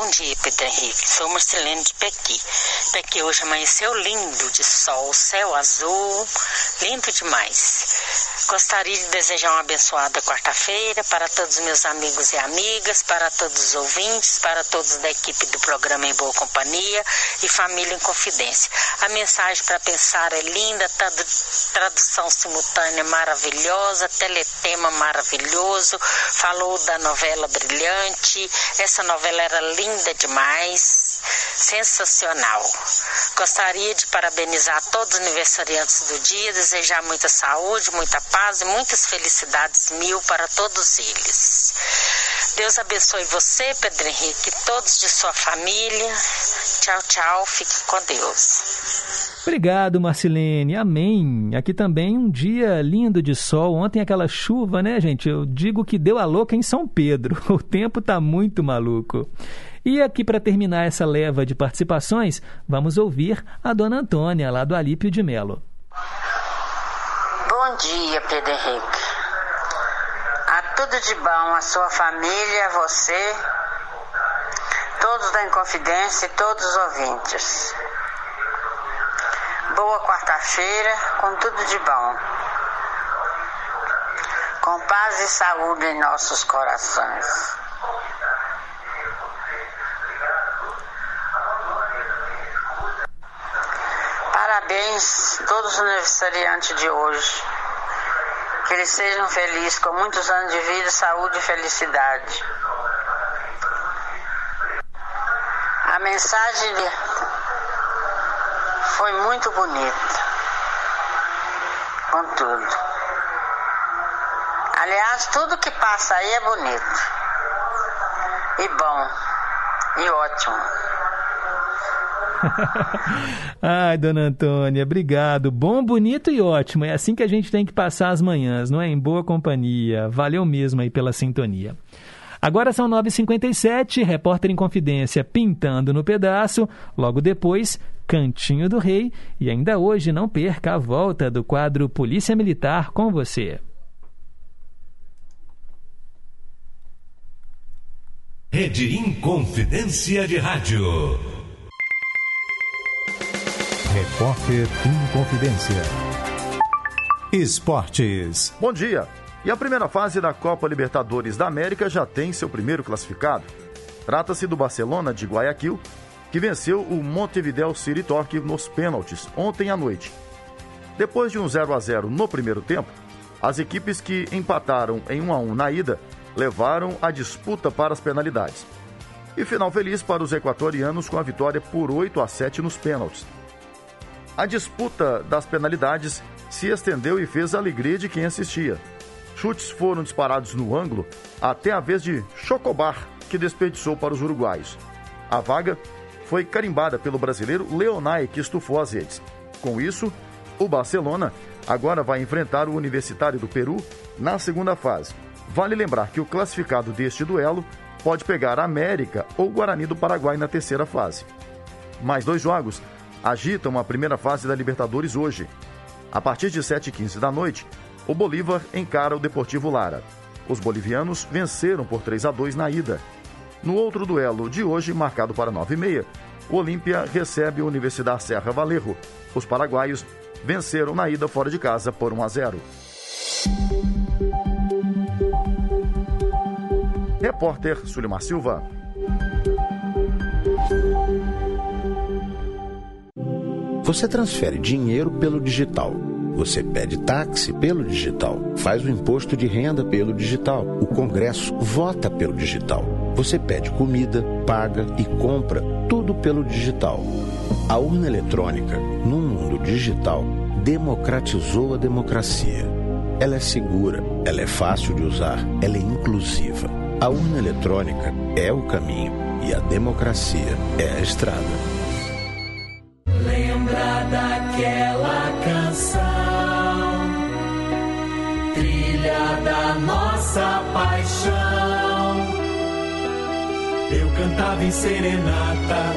Bom dia, Pedro Henrique. Sou Marcelene de Pequi. Pequi hoje amanheceu lindo de sol, céu azul, lindo demais. Gostaria de desejar uma abençoada quarta-feira para todos os meus amigos e amigas, para todos os ouvintes, para todos da equipe do programa Em Boa Companhia e Família em Confidência. A mensagem para pensar é linda, tradu tradução simultânea maravilhosa, teletema maravilhoso, falou da novela brilhante. Essa novela era linda demais, sensacional. Gostaria de parabenizar todos os aniversariantes do dia, desejar muita saúde, muita paz e muitas felicidades mil para todos eles. Deus abençoe você, Pedro Henrique, todos de sua família. Tchau, tchau. Fique com Deus. Obrigado, Marcelene. Amém. Aqui também um dia lindo de sol. Ontem aquela chuva, né, gente? Eu digo que deu a louca em São Pedro. O tempo tá muito maluco. E aqui para terminar essa leva de participações, vamos ouvir a dona Antônia, lá do Alípio de Melo. Bom dia, Pedro Henrique. A tudo de bom, a sua família, você, todos da Inconfidência e todos os ouvintes. Boa quarta-feira, com tudo de bom. Com paz e saúde em nossos corações. Parabéns a todos os aniversariantes de hoje. Que eles sejam felizes com muitos anos de vida, saúde e felicidade. A mensagem foi muito bonita. Com tudo. Aliás, tudo que passa aí é bonito. E bom. E ótimo. Ai, dona Antônia, obrigado. Bom, bonito e ótimo. É assim que a gente tem que passar as manhãs, não é? Em boa companhia. Valeu mesmo aí pela sintonia. Agora são 9h57, repórter em confidência pintando no pedaço. Logo depois, Cantinho do Rei. E ainda hoje, não perca a volta do quadro Polícia Militar com você. Rede Inconfidência de Rádio. Repórter em Confidência. Esportes. Bom dia. E a primeira fase da Copa Libertadores da América já tem seu primeiro classificado. Trata-se do Barcelona de Guayaquil, que venceu o Montevideo City Torque nos pênaltis ontem à noite. Depois de um 0 a 0 no primeiro tempo, as equipes que empataram em 1 a 1 na ida levaram a disputa para as penalidades. E final feliz para os equatorianos com a vitória por 8 a 7 nos pênaltis. A disputa das penalidades se estendeu e fez a alegria de quem assistia. Chutes foram disparados no ângulo até a vez de Chocobar, que desperdiçou para os uruguaios. A vaga foi carimbada pelo brasileiro Leonai, que estufou as redes. Com isso, o Barcelona agora vai enfrentar o Universitário do Peru na segunda fase. Vale lembrar que o classificado deste duelo pode pegar a América ou Guarani do Paraguai na terceira fase. Mais dois jogos agitam a primeira fase da Libertadores hoje. A partir de 7h15 da noite, o Bolívar encara o Deportivo Lara. Os bolivianos venceram por 3 a 2 na ida. No outro duelo de hoje, marcado para 9h30, o Olímpia recebe a Universidade Serra Valerro. Os paraguaios venceram na ida fora de casa por 1 a 0. Repórter Sulimar Silva. Você transfere dinheiro pelo digital. Você pede táxi pelo digital. Faz o imposto de renda pelo digital. O Congresso vota pelo digital. Você pede comida, paga e compra tudo pelo digital. A urna eletrônica, no mundo digital, democratizou a democracia. Ela é segura, ela é fácil de usar, ela é inclusiva. A urna eletrônica é o caminho e a democracia é a estrada. Daquela canção, trilha da nossa paixão. Eu cantava em serenata,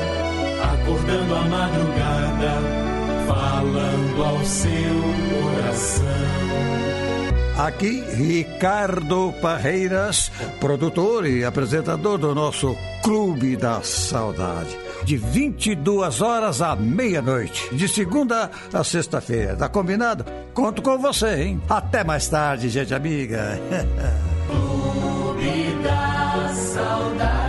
acordando a madrugada, falando ao seu coração. Aqui, Ricardo Parreiras, produtor e apresentador do nosso Clube da Saudade. De 22 horas à meia-noite, de segunda a sexta-feira. Tá combinado? Conto com você, hein? Até mais tarde, gente amiga. Clube da Saudade.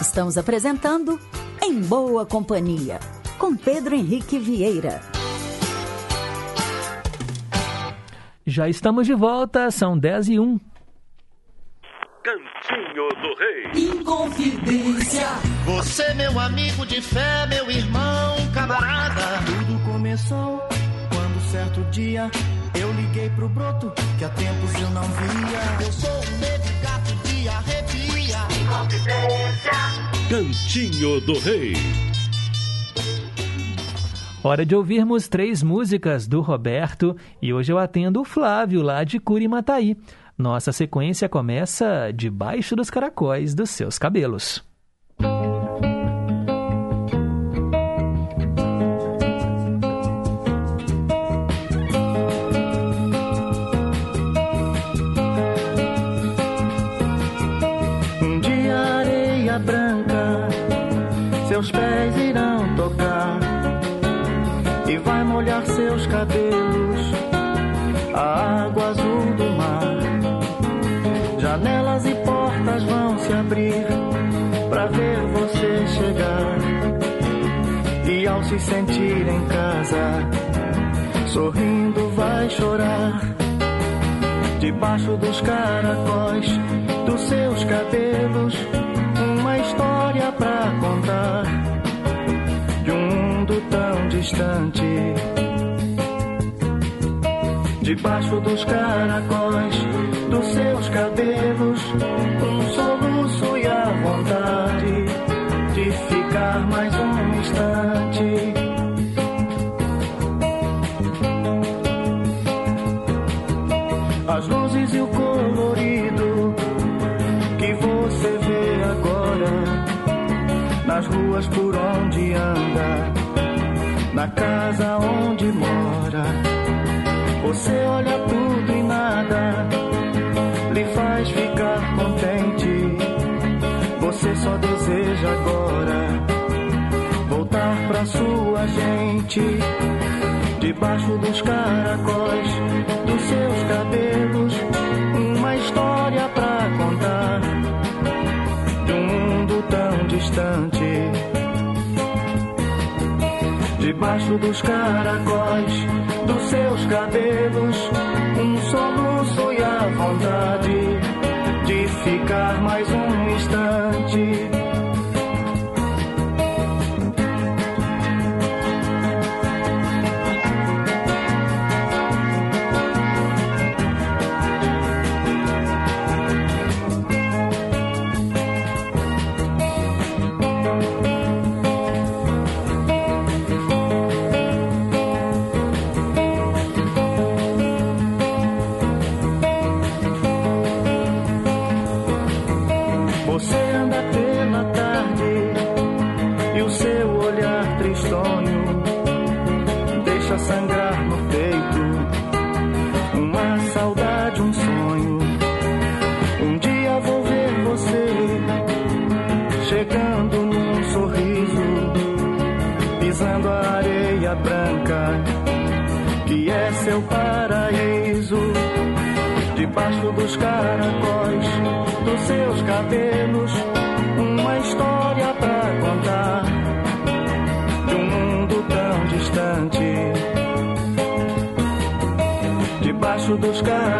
Estamos apresentando Em Boa Companhia, com Pedro Henrique Vieira. Já estamos de volta, são 10 e 1. Cantinho do Rei. Inconfidência. Você, meu amigo de fé, meu irmão, camarada. Tudo começou quando certo dia eu liguei pro broto que há tempos eu não via. Eu sou um negro gato de arrepia. Inconfidência. Cantinho do Rei. Hora de ouvirmos três músicas do Roberto e hoje eu atendo o Flávio lá de Curimataí. Nossa sequência começa debaixo dos caracóis dos seus cabelos. Se sentir em casa, sorrindo vai chorar. Debaixo dos caracóis dos seus cabelos, uma história pra contar de um mundo tão distante. Debaixo dos caracóis dos seus cabelos, um soluço e a vontade O colorido que você vê agora nas ruas por onde anda, na casa onde mora. Você olha tudo e nada lhe faz ficar contente. Você só deseja agora voltar pra sua gente. Debaixo dos caracóis dos seus cabelos, Debaixo dos caracóis dos seus cabelos, um soluço e a vontade de ficar mais um instante. Cabelos, uma história pra contar de um mundo tão distante. Debaixo dos caracóis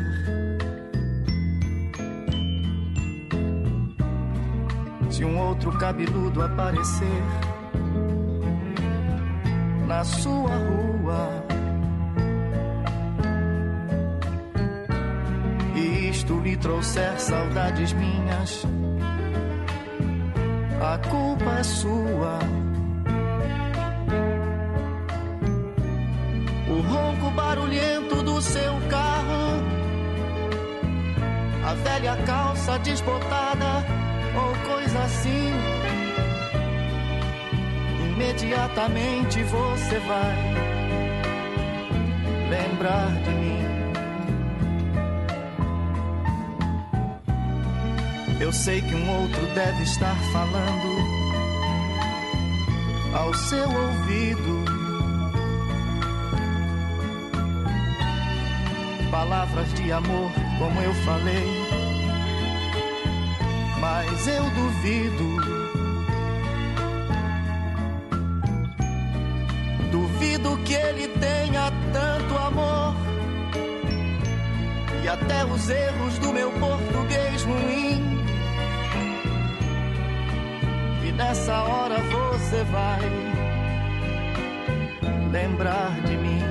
Outro cabeludo aparecer na sua rua. e isto lhe trouxer saudades minhas, a culpa é sua. O ronco barulhento do seu carro, a velha calça desbotada ou coisa assim. Imediatamente você vai lembrar de mim. Eu sei que um outro deve estar falando ao seu ouvido. Palavras de amor, como eu falei, mas eu duvido. Duvido que ele tenha tanto amor. E até os erros do meu português ruim e nessa hora você vai lembrar de mim.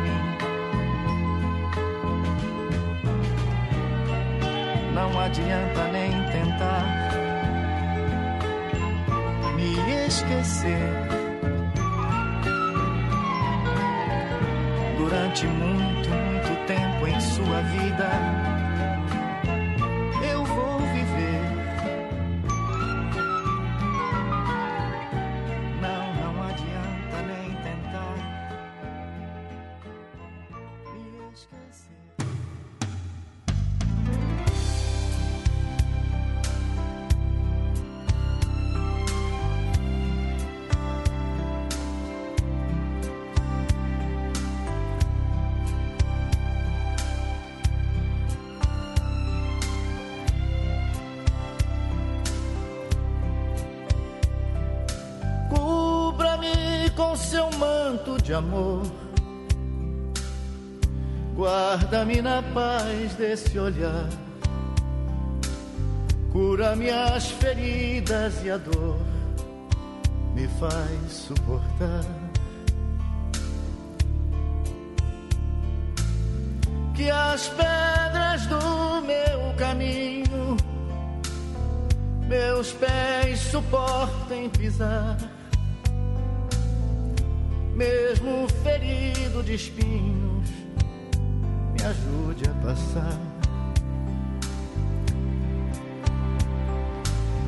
Não adianta nem tentar me esquecer. Durante muito, muito tempo em sua vida, Guarda-me na paz desse olhar. Cura minhas feridas e a dor me faz suportar. Que as pedras do meu caminho meus pés suportem pisar. Mesmo ferido de espinhos, me ajude a passar.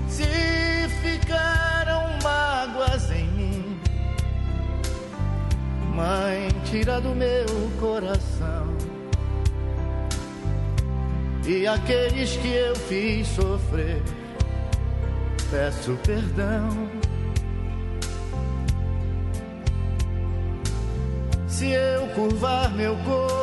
Se ficaram mágoas em mim, Mãe, tira do meu coração. E aqueles que eu fiz sofrer, peço perdão. Se eu curvar meu corpo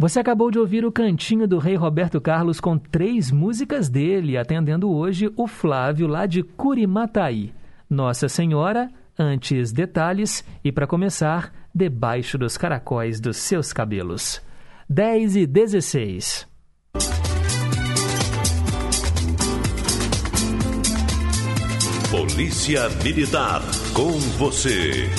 Você acabou de ouvir o cantinho do Rei Roberto Carlos com três músicas dele, atendendo hoje o Flávio lá de Curimataí. Nossa Senhora, antes detalhes e para começar, debaixo dos caracóis dos seus cabelos. 10 e 16. Polícia Militar, com você.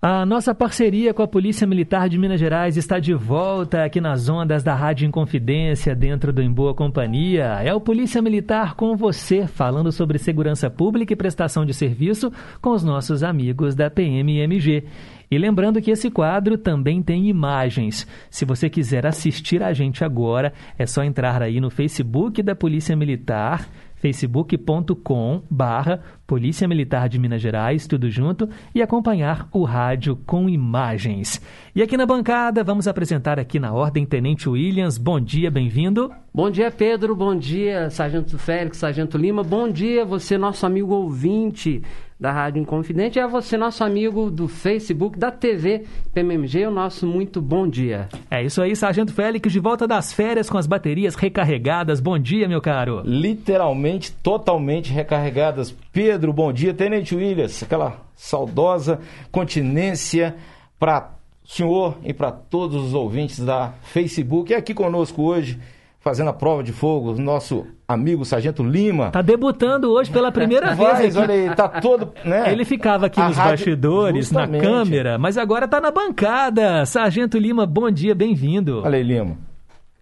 A nossa parceria com a Polícia Militar de Minas Gerais está de volta aqui nas ondas da Rádio Inconfidência, dentro do Em Boa Companhia. É o Polícia Militar com você, falando sobre segurança pública e prestação de serviço com os nossos amigos da PMMG. E lembrando que esse quadro também tem imagens. Se você quiser assistir a gente agora, é só entrar aí no Facebook da Polícia Militar facebook.com barra Polícia Militar de Minas Gerais, tudo junto, e acompanhar o rádio com imagens. E aqui na bancada, vamos apresentar aqui na ordem Tenente Williams. Bom dia, bem-vindo. Bom dia, Pedro. Bom dia, Sargento Félix, Sargento Lima. Bom dia, você, nosso amigo ouvinte da Rádio Inconfidente, e a você, nosso amigo do Facebook, da TV PMMG, o nosso muito bom dia. É isso aí, Sargento Félix, de volta das férias com as baterias recarregadas. Bom dia, meu caro. Literalmente, totalmente recarregadas. Pedro, bom dia. Tenente Williams, aquela saudosa continência para o senhor e para todos os ouvintes da Facebook. E aqui conosco hoje, fazendo a prova de fogo, nosso amigo Sargento Lima. Tá debutando hoje pela primeira Mas, vez. aqui. olha aí, tá todo, né? Ele ficava aqui A nos rádio- bastidores, na Justamente. câmera, mas agora tá na bancada. Sargento Lima, bom dia, bem-vindo. Olha aí, Lima.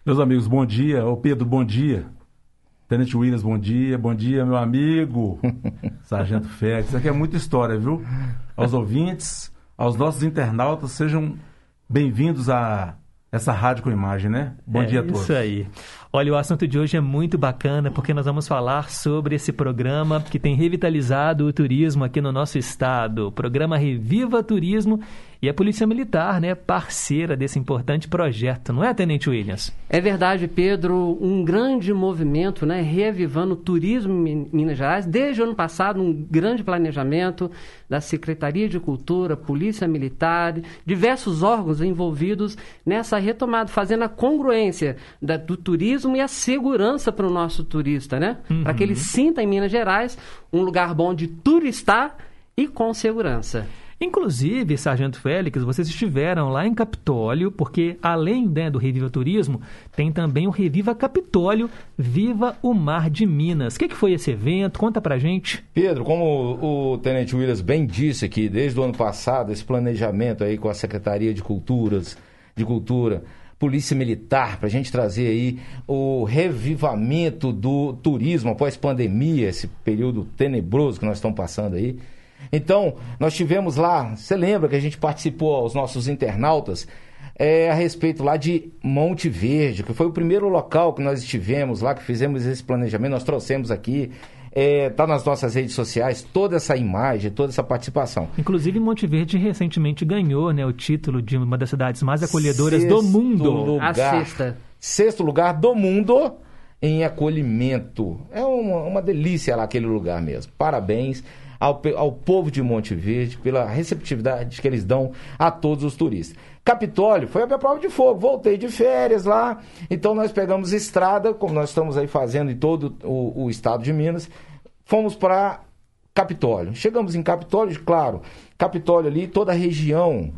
Meus amigos, bom dia. Ô Pedro, bom dia. Tenente Williams, bom dia. Bom dia, meu amigo. Sargento Félix. Isso aqui é muita história, viu? Aos ouvintes, aos nossos internautas, sejam bem-vindos a essa rádio com imagem, né? Bom É dia a todos. Isso aí. Olha, o assunto de hoje é muito bacana porque nós vamos falar sobre esse programa que tem revitalizado o turismo aqui no nosso estado. O programa Reviva Turismo e a Polícia Militar, né, parceira desse importante projeto, não é, Tenente Williams? É verdade, Pedro, um grande movimento, né, reavivando o turismo em Min- Minas Gerais. Desde o ano passado, um grande planejamento da Secretaria de Cultura, Polícia Militar, diversos órgãos envolvidos nessa retomada, fazendo a congruência da- do turismo e a segurança para o nosso turista, né? Para que ele sinta em Minas Gerais um lugar bom de turistar e com segurança. Inclusive, Sargento Félix, vocês estiveram lá em Capitólio, porque além né, do Reviva Turismo, tem também o Reviva Capitólio, Viva o Mar de Minas. O que, que foi esse evento? Conta pra gente. Pedro, como o Tenente Williams bem disse aqui, desde o ano passado, esse planejamento aí com a Secretaria de Culturas, de Cultura, Polícia Militar, para a gente trazer aí o revivamento do turismo após pandemia, esse período tenebroso que nós estamos passando aí. Então, nós tivemos lá, você lembra que a gente participou aos nossos internautas é, a respeito lá de Monte Verde, que foi o primeiro local que nós estivemos lá, que fizemos esse planejamento, nós trouxemos aqui. Está nas nossas redes sociais toda essa imagem, toda essa participação. Inclusive, Monte Verde recentemente ganhou né, o título de uma das cidades mais acolhedoras do Sexto mundo. Lugar, Sexto lugar do mundo em acolhimento. É uma, uma delícia lá aquele lugar mesmo. Parabéns ao, ao povo de Monte Verde pela receptividade que eles dão a todos os turistas. Capitólio foi a minha prova de fogo. Voltei de férias lá. Então nós pegamos estrada, como nós estamos aí fazendo em todo o, o estado de Minas. Fomos para Capitólio. Chegamos em Capitólio, claro. Capitólio ali, toda a região.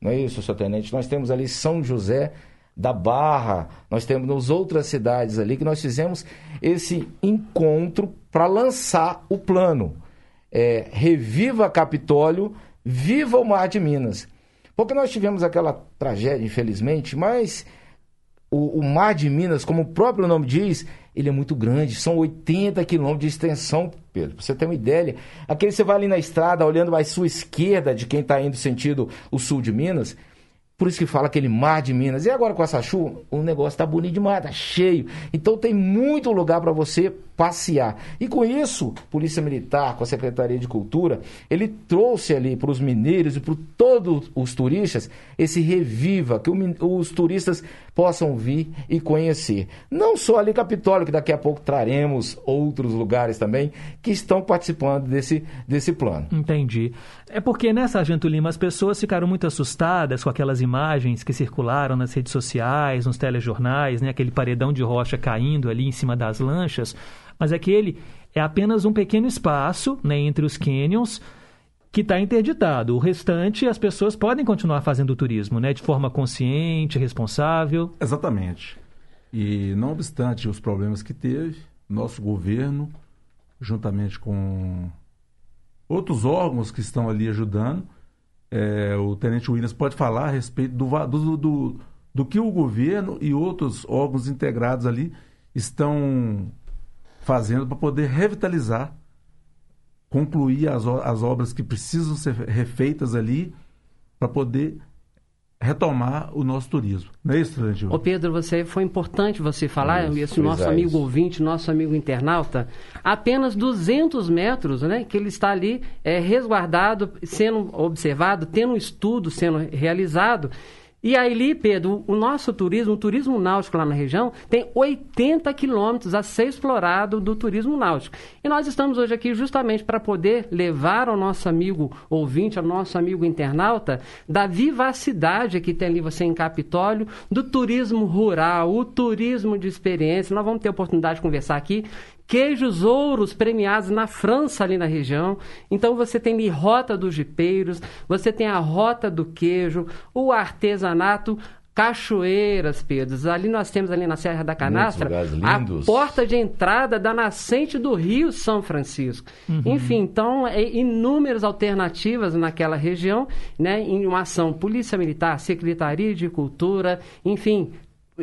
Não é isso, seu tenente? Nós temos ali São José da Barra, nós temos outras cidades ali que nós fizemos esse encontro para lançar o plano. É, Reviva Capitólio, viva o Mar de Minas. Porque nós tivemos aquela tragédia, infelizmente, mas o, o Mar de Minas, como o próprio nome diz, ele é muito grande, são 80 quilômetros de extensão, Pedro. Pra você ter uma ideia, aquele você vai ali na estrada, olhando à sua esquerda de quem está indo sentido o sul de Minas, por isso que fala aquele mar de Minas. E agora com essa chuva, o negócio tá bonito demais, tá cheio. Então tem muito lugar para você passear. E com isso, Polícia Militar, com a Secretaria de Cultura, ele trouxe ali para os mineiros e para todos os turistas esse reviva, que os turistas possam vir e conhecer. Não só ali Capitólio, que daqui a pouco traremos outros lugares também que estão participando desse, desse plano. Entendi. É porque, né, Sargento Lima, as pessoas ficaram muito assustadas com aquelas imagens que circularam nas redes sociais, nos telejornais, né, aquele paredão de rocha caindo ali em cima das lanchas. Mas aquele é apenas um pequeno espaço né, entre os canyons que está interditado. O restante, as pessoas podem continuar fazendo turismo, né, de forma consciente, responsável. Exatamente. E não obstante os problemas que teve, nosso governo, juntamente com outros órgãos que estão ali ajudando, é, o Tenente Williams pode falar a respeito do, do, do, do que o governo e outros órgãos integrados ali estão fazendo para poder revitalizar, concluir as, as obras que precisam ser refeitas ali para poder retomar o nosso turismo. Não é isso, Tenente Ô Pedro, você foi importante você falar, Isso, esse nosso frisar amigo isso. ouvinte, nosso amigo internauta, apenas 200 metros, né, que ele está ali é, resguardado, sendo observado, tendo um estudo sendo realizado. E aí, Pedro, o nosso turismo, o turismo náutico lá na região, tem 80 quilômetros a ser explorado do turismo náutico. E nós estamos hoje aqui justamente para poder levar ao nosso amigo ouvinte, ao nosso amigo internauta, da vivacidade que tem ali você em Capitólio, do turismo rural, o turismo de experiência. Nós vamos ter oportunidade de conversar aqui. Queijos ouros premiados na França, ali na região. Então você tem ali Rota dos Jipeiros, você tem a Rota do Queijo, o artesanato. Cachoeiras, Pedro. Ali nós temos ali na Serra da Canastra a porta de entrada da nascente do Rio São Francisco. Uhum. Enfim, então, é, inúmeras alternativas naquela região, né, em uma ação Polícia Militar, Secretaria de Cultura, enfim,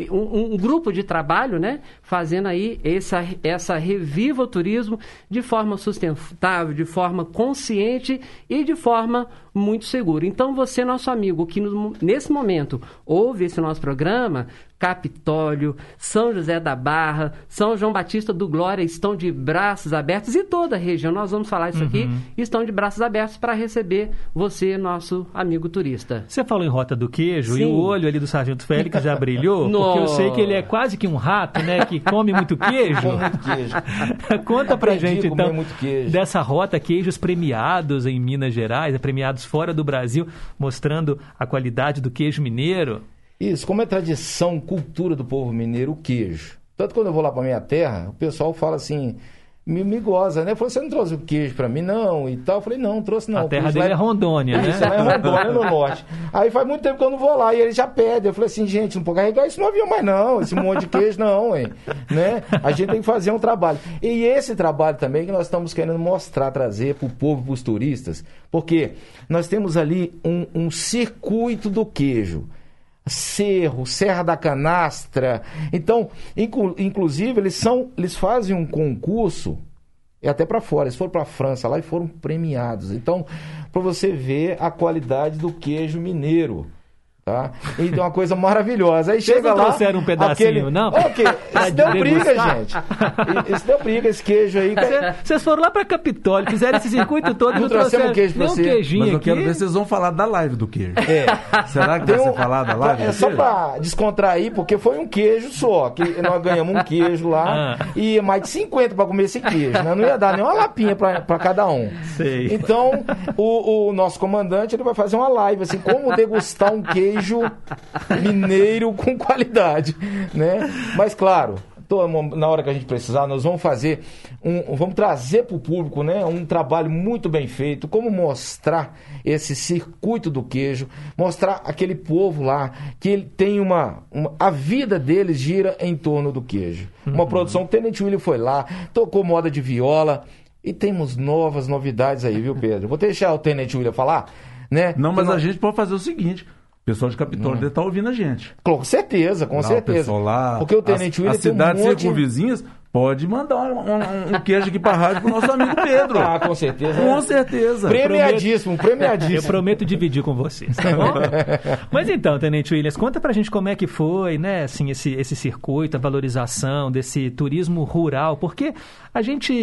um, um grupo de trabalho, né, fazendo aí essa, essa reviva o turismo de forma sustentável, de forma consciente e de forma muito segura. Então, você, nosso amigo, que no- nesse momento ouve esse nosso programa, Capitólio, São José da Barra, São João Batista do Glória estão de braços abertos e toda a região, nós vamos falar isso aqui, estão de braços abertos para receber você, nosso amigo turista. Você falou em Rota do Queijo e Sim. o olho ali do Sargento Félix já brilhou, porque eu sei que ele é quase que um rato, né, que come muito queijo. Come muito queijo. Conta pra Aprendi gente então dessa rota queijos premiados em Minas Gerais, é, premiados fora do Brasil, mostrando a qualidade do queijo mineiro. Isso, como é tradição, cultura do povo mineiro, o queijo. Tanto quando eu vou lá pra minha terra, o pessoal fala assim, goza, né? Falou, você não trouxe o queijo pra mim, não? E tal. Eu falei, não, não trouxe não. A terra dele lá- é Rondônia, né? Isso, lá é Rondônia, no norte. Aí faz muito tempo que eu não vou lá, e ele já pede. Eu falei assim, gente, não pode carregar isso no avião mais não, esse monte de queijo não, hein? Né? A gente tem que fazer um trabalho. E esse trabalho também que nós estamos querendo mostrar, trazer pro povo, pros turistas, porque nós temos ali um, um circuito do queijo. Cerro, Serra da Canastra. Então, inclu- inclusive, eles são, eles fazem um concurso e até para fora. Eles foram para a França lá e foram premiados. Então, para você ver a qualidade do queijo mineiro. Tá? E é uma coisa maravilhosa. Aí Vocês chega não lá. trouxeram um pedacinho, não? Ok, Pra isso deu briga, gente. Isso deu briga, esse queijo aí. Cê- Vocês foram lá pra Capitólio, fizeram esse circuito todo e Não não trouxeram queijo pra nem um você. queijinho Mas eu aqui. quero ver se vocês vão falar da live do queijo. É. Será que Tem vai um- ser falar da live É só queijo? pra descontrair, porque foi um queijo só. Que nós ganhamos um queijo lá Ah. e mais de 50 pra comer esse queijo. Né? Não ia dar nem uma lapinha pra, pra cada um. Sei. Então, o, o nosso comandante ele vai fazer uma live assim, como degustar um queijo mineiro com qualidade, né? Mas claro, na hora que a gente precisar, nós vamos fazer um, vamos trazer para o público, né, um trabalho muito bem feito, como mostrar esse circuito do queijo, mostrar aquele povo lá que ele tem uma, uma- a vida deles gira em torno do queijo. Uma produção, o Tenente William foi lá, tocou moda de viola. E temos novas novidades aí, viu, Pedro? Vou deixar o Tenente William falar, né? Não, mas a nós- gente pode fazer o seguinte. O pessoal de Capitólio deve estar ouvindo a gente. Com certeza, com Lá, o certeza. pessoal lá, Porque o Tenente William as tem um cidades monte... circunvizinhas pode mandar um, um- um queijo aqui pra rádio pro nosso amigo Pedro. Ah, com certeza. Com certeza. Premiadíssimo, Eu premiadíssimo. prometo dividir com vocês, tá bom? Mas então, Tenente Williams, conta pra gente como é que foi, né, assim, esse, esse circuito, a valorização desse turismo rural, porque a gente,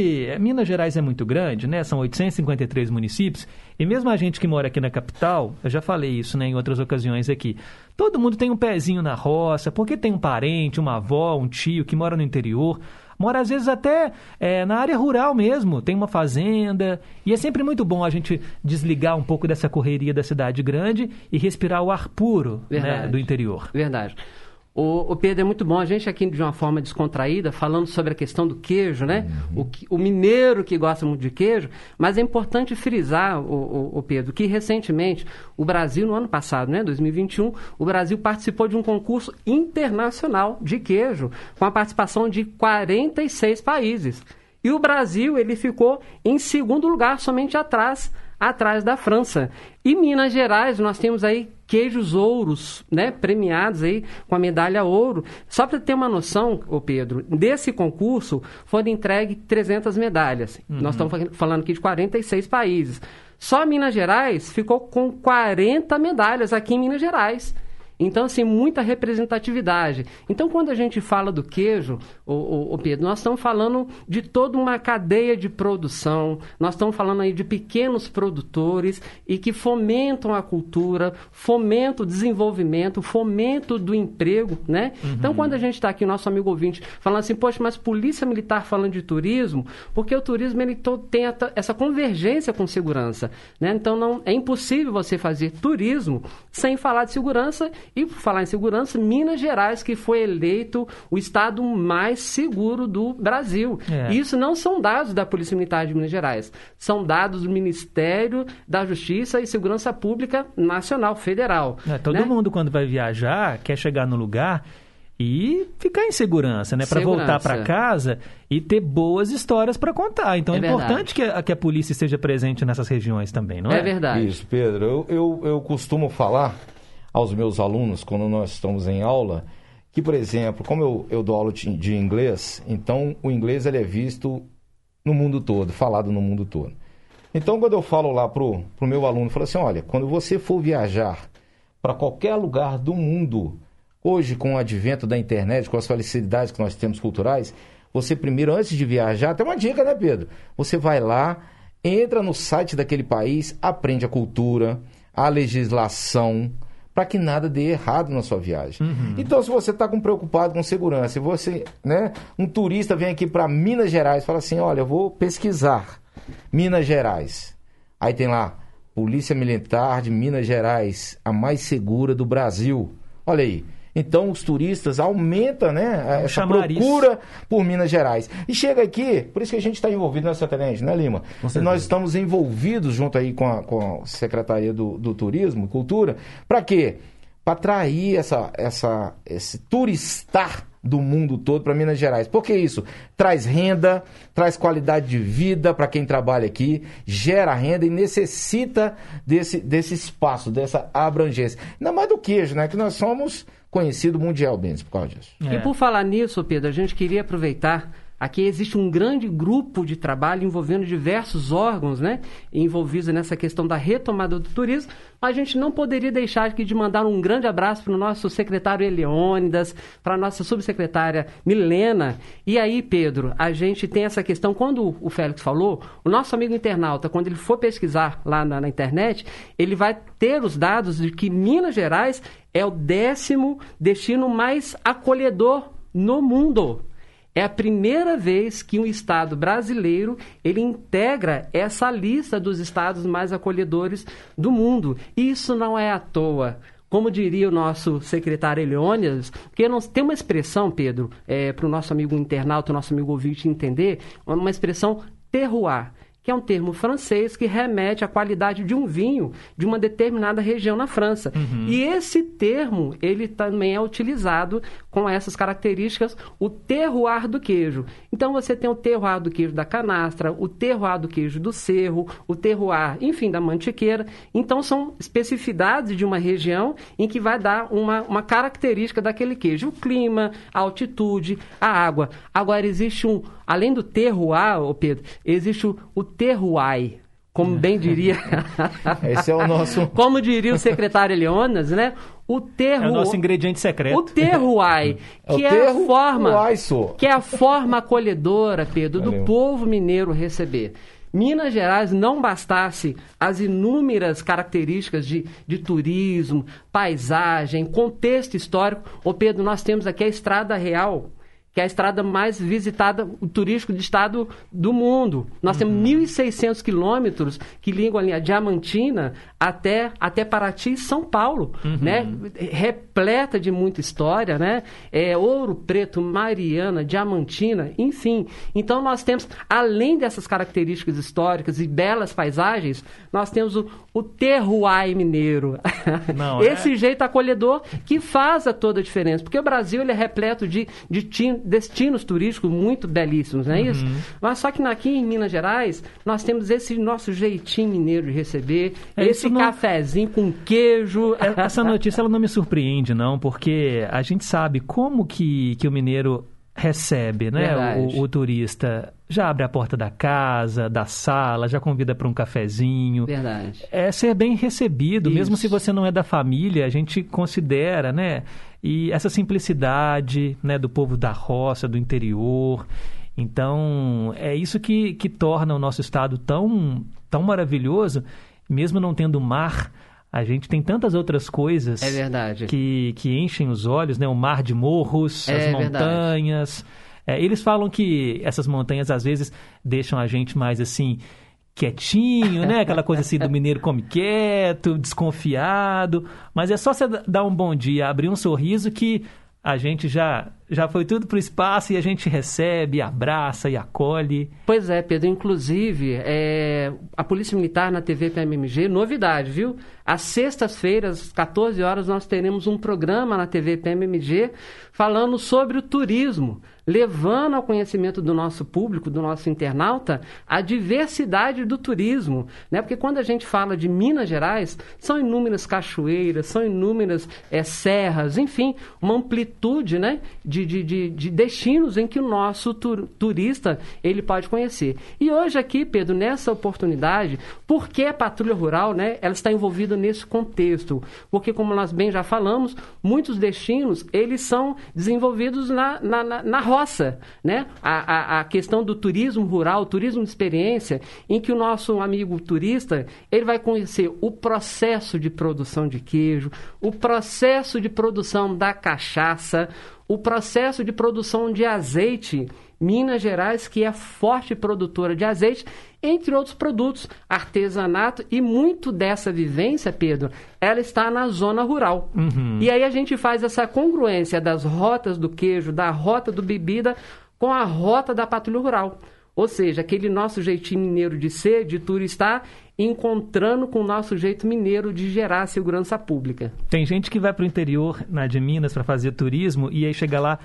Minas Gerais é muito grande, né, são 853 municípios, e mesmo a gente que mora aqui na capital, eu já falei isso, né, em outras ocasiões aqui, todo mundo tem um pezinho na roça, porque tem um parente, uma avó, um tio que mora no interior, mora às vezes até é, na área rural mesmo, tem uma fazenda, e é sempre muito bom a gente desligar um pouco dessa correria da cidade grande e respirar o ar puro né, do interior. Verdade. O, o Pedro, é muito bom a gente aqui de uma forma descontraída, falando sobre a questão do queijo, né? O, que- o mineiro que gosta muito de queijo, mas é importante frisar, o, o- o Pedro, que recentemente o Brasil, no ano passado, né, 2021, o Brasil participou de um concurso internacional de queijo, com a participação de 46 países. E o Brasil, ele ficou em segundo lugar, somente atrás atrás da França. E Minas Gerais, nós temos aí queijos ouros, né, premiados aí com a medalha ouro. Só para ter uma noção, ô Pedro, desse concurso foram entregues 300 medalhas. Uhum. Nós estamos fa- falando aqui de 46 países. Só Minas Gerais ficou com 40 medalhas aqui em Minas Gerais. Então, assim, muita representatividade. Então, quando a gente fala do queijo, ô, ô Pedro, nós estamos falando de toda uma cadeia de produção, nós estamos falando aí de pequenos produtores e que fomentam a cultura, fomentam o desenvolvimento, fomento do emprego, né? Então, quando a gente está aqui, nosso amigo ouvinte, falando assim, poxa, mas polícia militar falando de turismo, porque o turismo ele tem essa convergência com segurança, né? Então, não, é impossível você fazer turismo sem falar de segurança e, por falar em segurança, Minas Gerais, que foi eleito o estado mais seguro do Brasil. É. Isso não são dados da Polícia Militar de Minas Gerais, são dados do Ministério da Justiça e Segurança Pública Nacional Federal. É, todo né? mundo, quando vai viajar, quer chegar no lugar e ficar em segurança, né? Para voltar para casa e ter boas histórias para contar. Então é, É importante que a, que a polícia esteja presente nessas regiões também, não é? É verdade. Isso, Pedro. Eu, eu, eu costumo falar aos meus alunos, quando nós estamos em aula, que, por exemplo, como eu, eu dou aula de, inglês, então o inglês ele é visto no mundo todo, falado no mundo todo. Então, quando eu falo lá pro, pro meu aluno, falo assim, olha, quando você for viajar para qualquer lugar do mundo, hoje com o advento da internet, com as facilidades que nós temos culturais, você primeiro, antes de viajar, tem uma dica, né, Pedro? Você vai lá, entra no site daquele país, aprende a cultura, a legislação, para que nada dê errado na sua viagem. Então, se você está preocupado com segurança, e você, né, um turista vem aqui para Minas Gerais, fala assim, olha, eu vou pesquisar Minas Gerais. Aí tem lá, Polícia Militar de Minas Gerais, a mais segura do Brasil. Olha aí. Então os turistas aumentam, né, essa chamariz. procura por Minas Gerais. E chega aqui, por isso que a gente está envolvido nessa tenente, né, Lima? Nós estamos envolvidos junto aí com a, com a Secretaria do, do Turismo e Cultura. Para quê? Para atrair essa, essa, esse turistar do mundo todo para Minas Gerais. Porque isso traz renda, traz qualidade de vida para quem trabalha aqui, gera renda e necessita desse, desse espaço, dessa abrangência. Ainda mais do queijo, né? Que nós somos conhecidos mundialmente por causa disso. E por falar nisso, Pedro, a gente queria aproveitar Aqui existe um grande grupo de trabalho envolvendo diversos órgãos, né, envolvidos nessa questão da retomada do turismo. A gente não poderia deixar aqui de mandar um grande abraço para o nosso secretário Eleônidas, para a nossa subsecretária Milena. E aí, Pedro, a gente tem essa questão, quando o Félix falou, o nosso amigo internauta, quando ele for pesquisar lá na, na internet, ele vai ter os dados de que Minas Gerais é o décimo destino mais acolhedor no mundo. É a primeira vez que um estado brasileiro ele integra essa lista dos estados mais acolhedores do mundo. E isso não é à toa. Como diria o nosso secretário Eleônias, porque não, tem uma expressão, Pedro, é, para o nosso amigo internauta, o nosso amigo ouvinte entender, uma expressão terroir que é um termo francês que remete à qualidade de um vinho de uma determinada região na França. Uhum. E esse termo, ele também é utilizado com essas características, o terroir do queijo. Então você tem o terroir do queijo da canastra, o terroir do queijo do cerro, o terroir, enfim, da mantiqueira. Então são especificidades de uma região em que vai dar uma, uma característica daquele queijo. O clima, a altitude, a água. Agora existe um, além do terroir, ô Pedro, existe o, o terroir. Como bem diria. Esse é o nosso. Como diria o secretário Leonas, né? O terro. É o nosso ingrediente secreto. O terroir, É que é, a terroir, forma, que é a forma acolhedora, Pedro, do Valeu. povo mineiro receber. Minas Gerais não bastasse as inúmeras características de, de turismo, paisagem, contexto histórico. Ô Pedro, nós temos aqui a Estrada Real, que é a estrada mais visitada, o turístico de estado do mundo. Nós temos 1.600 quilômetros que ligam a Diamantina até, até Paraty e São Paulo, né? Repleta de muita história, né? É, Ouro Preto, Mariana, Diamantina, enfim. Então nós temos, além dessas características históricas e belas paisagens, nós temos o, o terroir mineiro. Não, Esse jeito acolhedor que faz a toda a diferença. Porque o Brasil ele é repleto de, de destinos turísticos muito belíssimos, não é isso? Uhum. Mas só que aqui em Minas Gerais, nós temos esse nosso jeitinho mineiro de receber, É, esse isso não- cafezinho com queijo. É, Essa notícia ela não me surpreende, não, porque a gente sabe como que, que o mineiro recebe né, o, o turista. Já abre a porta da casa, da sala, já convida para um cafezinho. Verdade. É ser bem recebido, mesmo Isso. se você não é da família, a gente considera, né? E essa simplicidade né, do povo da roça, do interior. Então, é isso que, que torna o nosso estado tão, tão maravilhoso, mesmo não tendo mar. A gente tem tantas outras coisas É verdade. que, que enchem os olhos, né? O mar de morros, É as montanhas. É, eles falam que essas montanhas às vezes deixam a gente mais assim quietinho, né? Aquela coisa assim do mineiro come quieto, desconfiado. Mas é só você dar um bom dia, abrir um sorriso que a gente já já foi tudo pro espaço e a gente recebe, abraça e acolhe. Pois é, Pedro. Inclusive, é, a Polícia Militar na TV PMMG, novidade, viu? Às sextas-feiras, às 14 horas, nós teremos um programa na TV PMMG falando sobre o turismo, levando ao conhecimento do nosso público, do nosso internauta, a diversidade do turismo. Né? Porque quando a gente fala de Minas Gerais, são inúmeras cachoeiras, são inúmeras é, serras, enfim, uma amplitude né, de, de, de, de destinos em que o nosso tur- turista ele pode conhecer. E hoje aqui, Pedro, nessa oportunidade, por que a patrulha rural né, ela está envolvida nesse contexto? Porque, como nós bem já falamos, muitos destinos eles são desenvolvidos na, na, na, na roça. Né? A, a, a questão do turismo rural, turismo de experiência, em que o nosso amigo turista ele vai conhecer o processo de produção de queijo, o processo de produção da cachaça, o processo de produção de azeite. Minas Gerais, que é forte produtora de azeite, entre outros produtos, artesanato e muito dessa vivência, Pedro, ela está na zona rural. E aí a gente faz essa congruência das rotas do queijo, da rota do bebida com a rota da patrulha rural. Ou seja, aquele nosso jeitinho mineiro de ser, de turistar, encontrando com o nosso jeito mineiro de gerar segurança pública. Tem gente que vai para o interior, na de Minas, para fazer turismo e aí chega lá,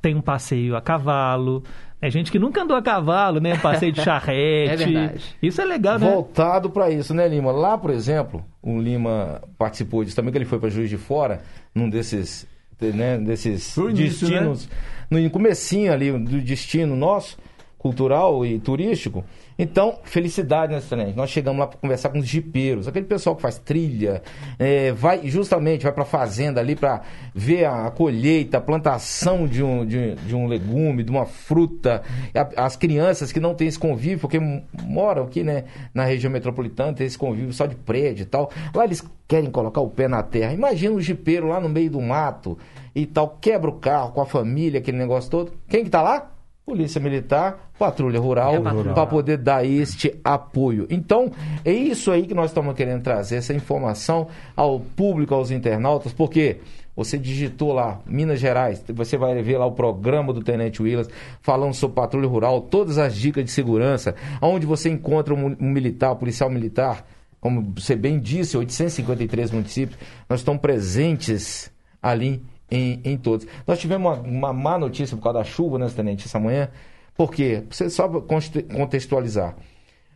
tem um passeio a cavalo. É gente que nunca andou a cavalo, né? Passeio de charrete. É verdade. Isso é legal, né? Voltado para isso, né, Lima? Lá, por exemplo, o Lima participou disso também, que ele foi para Juiz de Fora, num desses, né, desses início, destinos. no comecinho ali do destino nosso, cultural e turístico. Então, felicidade nesse trem. Nós chegamos lá para conversar com os jipeiros, aquele pessoal que faz trilha, é, vai justamente vai para a fazenda ali para ver a, a colheita, a plantação de um, de, de um legume, de uma fruta. A- as crianças que não têm esse convívio, porque moram aqui né, na região metropolitana, tem esse convívio só de prédio e tal. Lá eles querem colocar o pé na terra. Imagina um jipeiro lá no meio do mato e tal, quebra o carro com a família, aquele negócio todo. Quem que tá lá? Polícia Militar, Patrulha Rural, É para poder dar este apoio. Então, é isso aí que nós estamos querendo trazer, essa informação ao público, aos internautas, porque você digitou lá, Minas Gerais, você vai ver lá o programa do Tenente Willas falando sobre patrulha rural, todas as dicas de segurança, onde você encontra um, um militar, um policial militar, como você bem disse, 853 municípios, nós estamos presentes ali em, em todos. Nós tivemos uma, uma má notícia por causa da chuva, né, Tenente, essa manhã. Por quê? Você só contextualizar.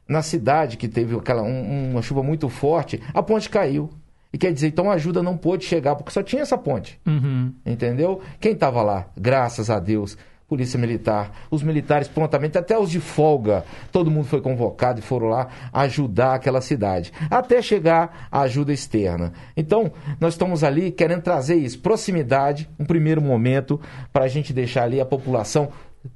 Na cidade que teve aquela, um- uma chuva muito forte, a ponte caiu. E quer dizer, então a ajuda não pôde chegar, porque só tinha essa ponte. Uhum. Entendeu? Quem estava lá? Graças a Deus. Polícia Militar, os militares prontamente, até os de folga, todo mundo foi convocado e foram lá ajudar aquela cidade, até chegar a ajuda externa. Então, nós estamos ali querendo trazer isso, proximidade, um primeiro momento, para a gente deixar ali a população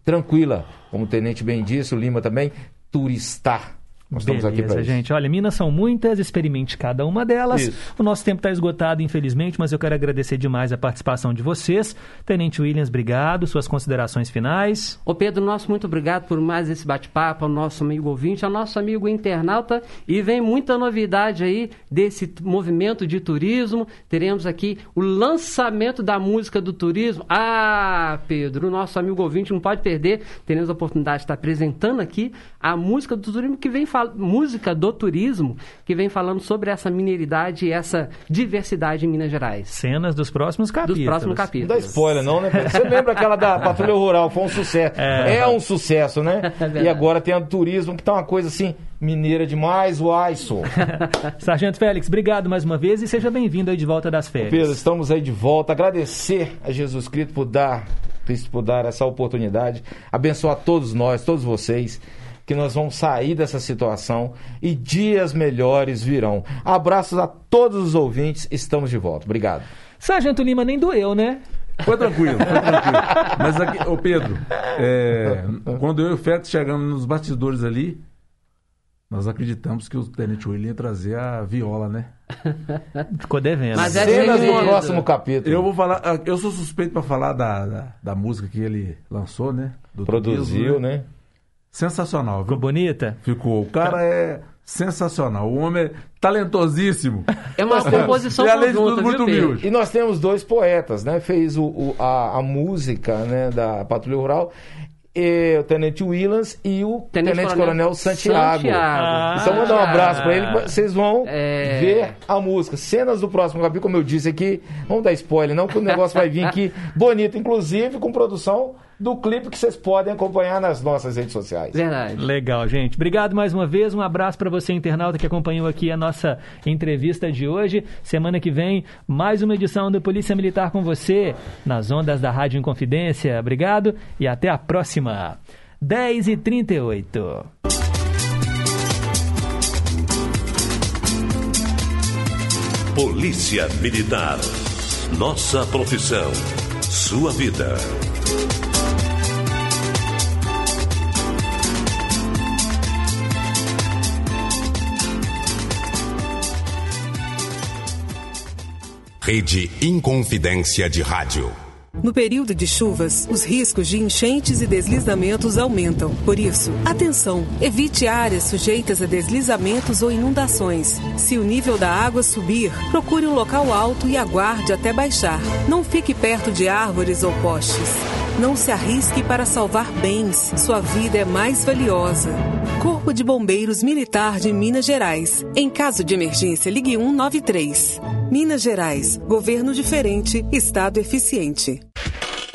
tranquila, como o Tenente bem disse, o Lima também, turistar. Nós estamos aqui Beleza, para isso. gente. Olha, Minas são muitas, experimente cada uma delas. Isso. O nosso tempo está esgotado, infelizmente, mas eu quero agradecer demais a participação de vocês. Tenente Williams, obrigado. Suas considerações finais. Ô Pedro, nosso muito obrigado por mais esse bate-papo, ao nosso amigo ouvinte, ao nosso amigo internauta. E vem muita novidade aí desse movimento de turismo. Teremos aqui o lançamento da música do turismo. Ah, Pedro, o nosso amigo ouvinte não pode perder. Teremos a oportunidade de estar apresentando aqui a música do turismo que vem fal... música do turismo que vem falando sobre essa mineridade e essa diversidade em Minas Gerais. Cenas dos próximos capítulos. Dos próximos Não capítulos. dá spoiler, não, né? Você lembra aquela da Patrulha Rural? Foi um sucesso. É. É, um sucesso, né? verdade. e agora tem a do turismo, que tá uma coisa assim, mineira demais, uai, sou. Sargento Félix, obrigado mais uma vez e seja bem-vindo aí de volta das férias. Pedro, estamos aí de volta. Agradecer a Jesus Cristo por dar, Cristo por dar essa oportunidade. Abençoar todos nós, todos vocês. Que nós vamos sair dessa situação e dias melhores virão. Abraços a todos os ouvintes. Estamos de volta. Obrigado. Sargento Lima nem doeu, né? Foi tranquilo, foi tranquilo. Mas aqui, ô Pedro, é, quando eu e o Félix chegamos nos bastidores ali, nós acreditamos que o Tenente William ia trazer a viola, né? Ficou devendo. Mas é Cenas do próximo capítulo. Eu vou falar, eu sou suspeito para falar da, da, da música que ele lançou, né? Do Produziu, turismo, né? Sensacional, viu? Ficou bonita? Ficou. O cara é sensacional. O homem é talentosíssimo. É uma composição E além de conjunta, tudo, muito viu, humilde. E nós temos dois poetas, né? Fez o, o- a, a música né, da Patrulha Rural. E o Tenente Williams e o Tenente Tenente, Coronel Coronel, Santiago. Santiago. então, mandar um Ah. abraço pra ele. Vocês vão É. ver a música. Cenas do próximo capítulo, como eu disse aqui. Vamos dar spoiler, não, que o negócio vai vir aqui bonito, inclusive com produção do clipe que vocês podem acompanhar nas nossas redes sociais. Verdade. Legal, gente. Obrigado mais uma vez. Um abraço para você, internauta, que acompanhou aqui a nossa entrevista de hoje. Semana que vem, mais uma edição do Polícia Militar com você, nas ondas da Rádio Inconfidência. Obrigado e até a próxima. 10 e 38 Polícia Militar. Nossa profissão. Sua vida. Rede Inconfidência de Rádio. No período de chuvas, os riscos de enchentes e deslizamentos aumentam. Por isso, atenção! Evite áreas sujeitas a deslizamentos ou inundações. Se o nível da água subir, procure um local alto e aguarde até baixar. Não fique perto de árvores ou postes. Não se arrisque para salvar bens. Sua vida é mais valiosa. Corpo de Bombeiros Militar de Minas Gerais. Em caso de emergência, ligue 193. Minas Gerais. Governo diferente, Estado eficiente.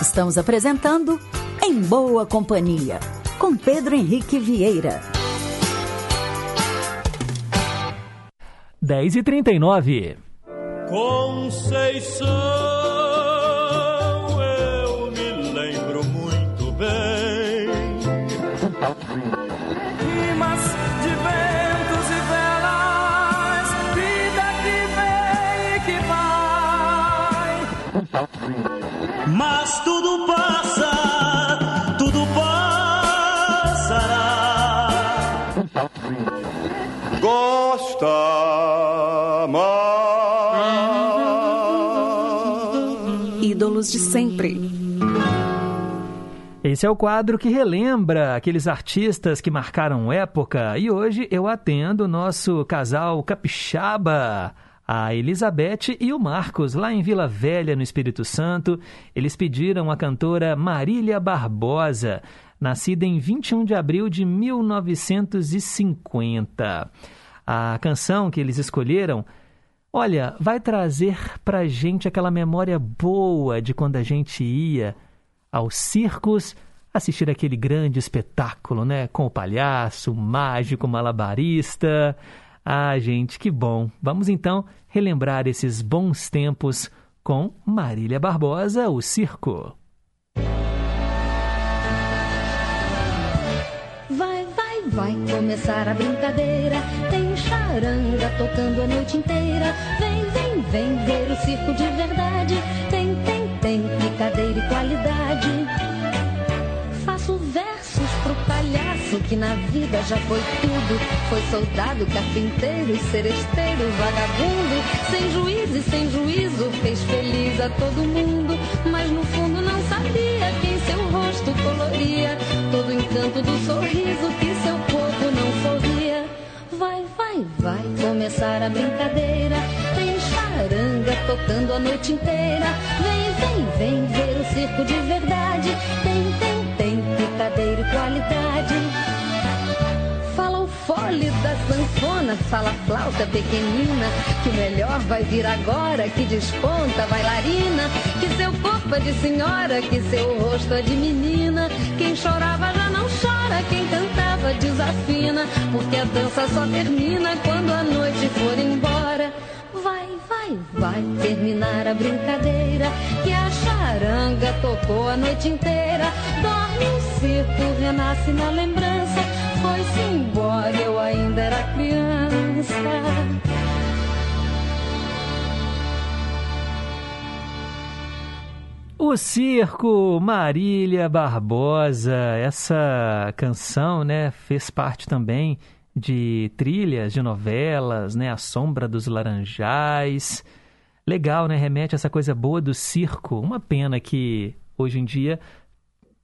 Estamos apresentando Em Boa Companhia, com Pedro Henrique Vieira. 10 e 39 Conceição, eu me lembro muito bem. Rimas de ventos e velas, vida que vem e que vai. Mas tudo passa, tudo passará. Gosta mais. Ídolos de sempre. Esse é o quadro que relembra aqueles artistas que marcaram época e hoje eu atendo o nosso casal capixaba, a Elizabeth e o Marcos, lá em Vila Velha, no Espírito Santo. Eles pediram a cantora Marília Barbosa, nascida em 21 de abril de 1950. A canção que eles escolheram Olha, vai trazer pra gente aquela memória boa de quando a gente ia aos circos assistir aquele grande espetáculo, né? Com o palhaço, o mágico, o malabarista. Ah, gente, que bom. Vamos então relembrar esses bons tempos com Marília Barbosa, o circo. Vai, vai, vai começar a brincadeira. Tem charanga tocando a noite inteira. Vem, vem, vem ver o circo de verdade. Tem, tem, tem picadeira e qualidade. Faço versos pro palhaço que na vida já foi tudo. Foi soldado, carpinteiro, seresteiro, vagabundo. Sem juízo e sem juízo, fez feliz a todo mundo. Mas no fundo não sabia quem seu rosto coloria. Todo o encanto do sorriso que seu povo não sorria. Vai, vai, vai começar a brincadeira. Tem charanga tocando a noite inteira. Vem, vem, vem ver o circo de verdade. Tem, e qualidade. Fala o fole da sanfona, fala a flauta pequenina. Que o melhor vai vir agora, que desponta a bailarina. Que seu corpo é de senhora, que seu rosto é de menina. Quem chorava já não chora, quem cantava desafina. Porque a dança só termina quando a noite for embora. Vai, vai, vai terminar a brincadeira. Que a charanga tocou a noite inteira. Dorme o circo, renasce na lembrança. Foi-se embora, eu ainda era criança. O Circo Marília Barbosa, essa canção, né, fez parte também de trilhas de novelas, né, A Sombra dos Laranjais. Legal, né, remete a essa coisa boa do circo. Uma pena que hoje em dia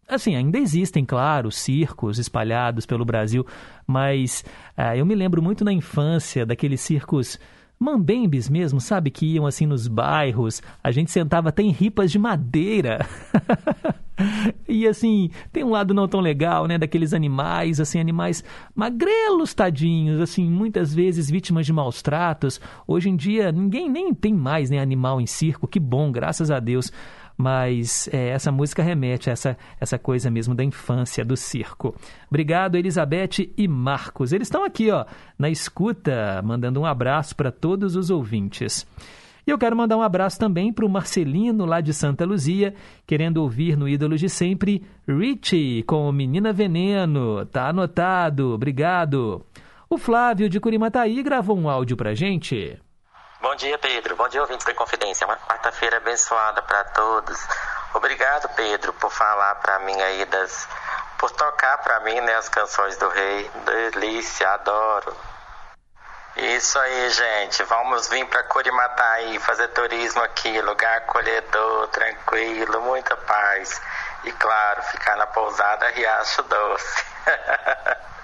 Assim, ainda existem, claro, circos espalhados pelo Brasil, mas ah, eu me lembro muito na infância daqueles circos mambembes mesmo, sabe? Que iam assim nos bairros, a gente sentava até em ripas de madeira. e assim, tem um lado não tão legal, né? Daqueles animais, assim, animais magrelos, tadinhos, assim, muitas vezes vítimas de maus tratos. Hoje em dia, ninguém nem tem mais né, animal em circo, que bom, graças a Deus mas é, essa música remete a essa, essa coisa mesmo da infância, do circo. Obrigado, Elizabeth e Marcos. Eles estão aqui, ó, na escuta, mandando um abraço para todos os ouvintes. E eu quero mandar um abraço também para o Marcelino, lá de Santa Luzia, querendo ouvir no Ídolos de Sempre, Richie, com Menina Veneno. Tá anotado, obrigado. O Flávio, de Curimataí, gravou um áudio para gente. Bom dia, Pedro. Bom dia, ouvintes da Confidência. Uma quarta-feira abençoada para todos. Obrigado, Pedro, por falar para mim aí das. por tocar para mim né, as canções do Rei. Delícia, adoro. Isso aí, gente. Vamos vir para Curimataí fazer turismo aqui. Lugar acolhedor, tranquilo, muita paz. e, claro, ficar na pousada Riacho Doce.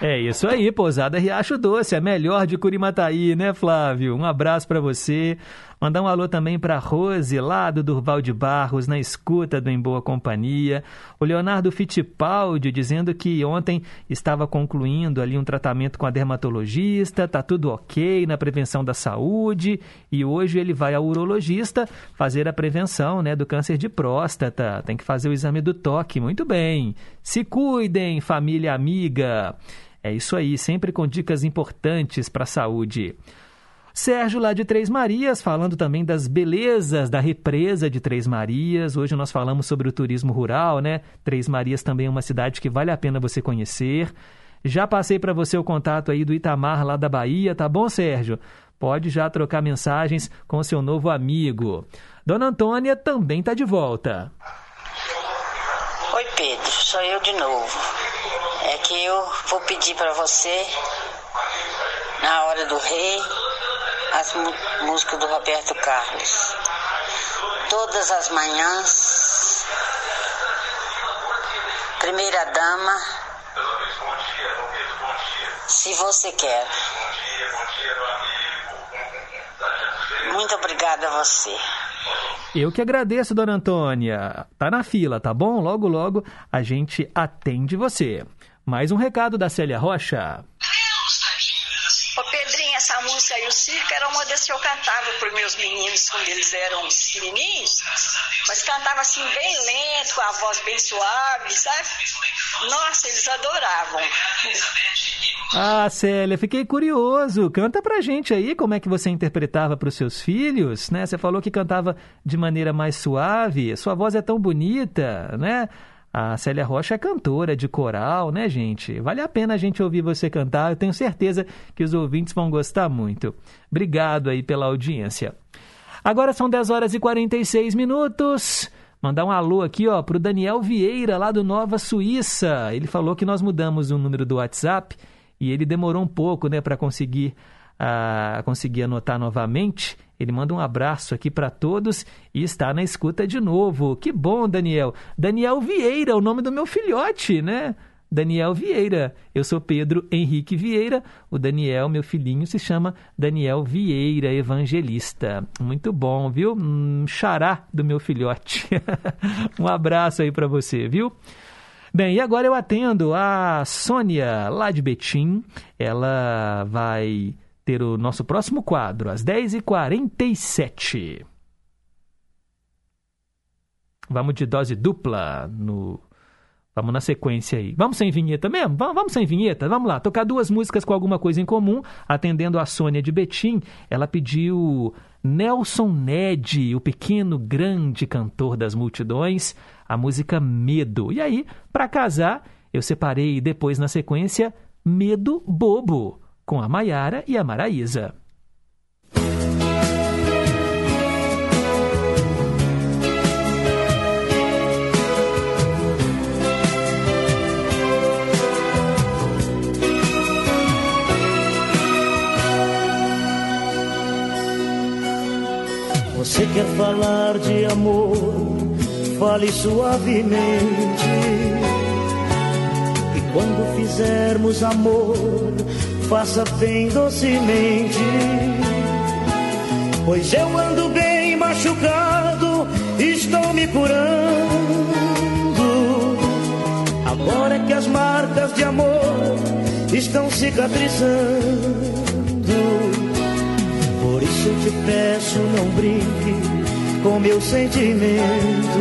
É isso aí, Pousada Riacho Doce, a melhor de Curimataí, né, Flávio? Um abraço para você. Mandar um alô também para Rose, lá do Durval de Barros, na escuta do Em Boa Companhia. O Leonardo Fittipaldi dizendo que ontem estava concluindo ali um tratamento com a dermatologista, tá tudo ok na prevenção da saúde e hoje ele vai ao urologista fazer a prevenção, né, do câncer de próstata. Tem que fazer o exame do toque. Muito bem. Se cuidem, família amiga. É isso aí, sempre com dicas importantes para a saúde. Sérgio lá de Três Marias, falando também das belezas da represa de Três Marias. Hoje nós falamos sobre o turismo rural, né? Três Marias também é uma cidade que vale a pena você conhecer. Já passei para você o contato aí do Itamar lá da Bahia, tá bom, Sérgio? Pode já trocar mensagens com seu novo amigo. Dona Antônia também está de volta. Oi, Pedro, sou eu de novo. É que eu vou pedir para você, na hora do rei, as músicas do Roberto Carlos. Todas as manhãs, primeira dama, se você quer. Muito obrigada a você. Eu que agradeço, dona Antônia. Tá na fila, tá bom? Logo, logo a gente atende você. Mais um recado da Célia Rocha. Que eu cantava para os meus meninos quando eles eram pequenininhos, mas cantava assim bem lento, com a voz bem suave, sabe? Nossa, eles adoravam. Ah, Célia, fiquei curioso. Canta pra gente aí como é que você interpretava para os seus filhos, né? Você falou que cantava de maneira mais suave, sua voz é tão bonita, né? A Célia Rocha é cantora de coral, né, gente? Vale a pena a gente ouvir você cantar. Eu tenho certeza que os ouvintes vão gostar muito. Obrigado aí pela audiência. Agora são 10 horas e 46 minutos. Mandar um alô aqui, ó, pro Daniel Vieira, lá do Nova Suíça. Ele falou que nós mudamos o número do WhatsApp e ele demorou um pouco, né, para conseguir, uh, conseguir anotar novamente. Ele manda um abraço aqui para todos e está na escuta de novo. Que bom, Daniel. Daniel Vieira, o nome do meu filhote, né? Daniel Vieira. Eu sou Pedro Henrique Vieira. O Daniel, meu filhinho, se chama Daniel Vieira Evangelista. Muito bom, viu? Um xará do meu filhote. um abraço aí para você, viu? Bem, e agora eu atendo a Sônia, lá de Betim. Ela vai ter o nosso próximo quadro, às 10h47. Vamos de dose dupla no. Vamos na sequência aí. Vamos sem vinheta mesmo? Vamos, sem vinheta? Vamos lá, tocar duas músicas com alguma coisa em comum. Atendendo a Sônia de Betim, ela pediu Nelson Ned, o pequeno grande cantor das multidões, a música Medo. E aí, para casar, eu separei depois na sequência Medo Bobo com a Maiara e a Maraísa. Você quer falar de amor? Fale suavemente. E quando fizermos amor, faça bem docemente. Pois eu ando bem machucado, estou me curando. Agora que as marcas de amor estão cicatrizando. Por isso eu te peço, não brinque com meu sentimento.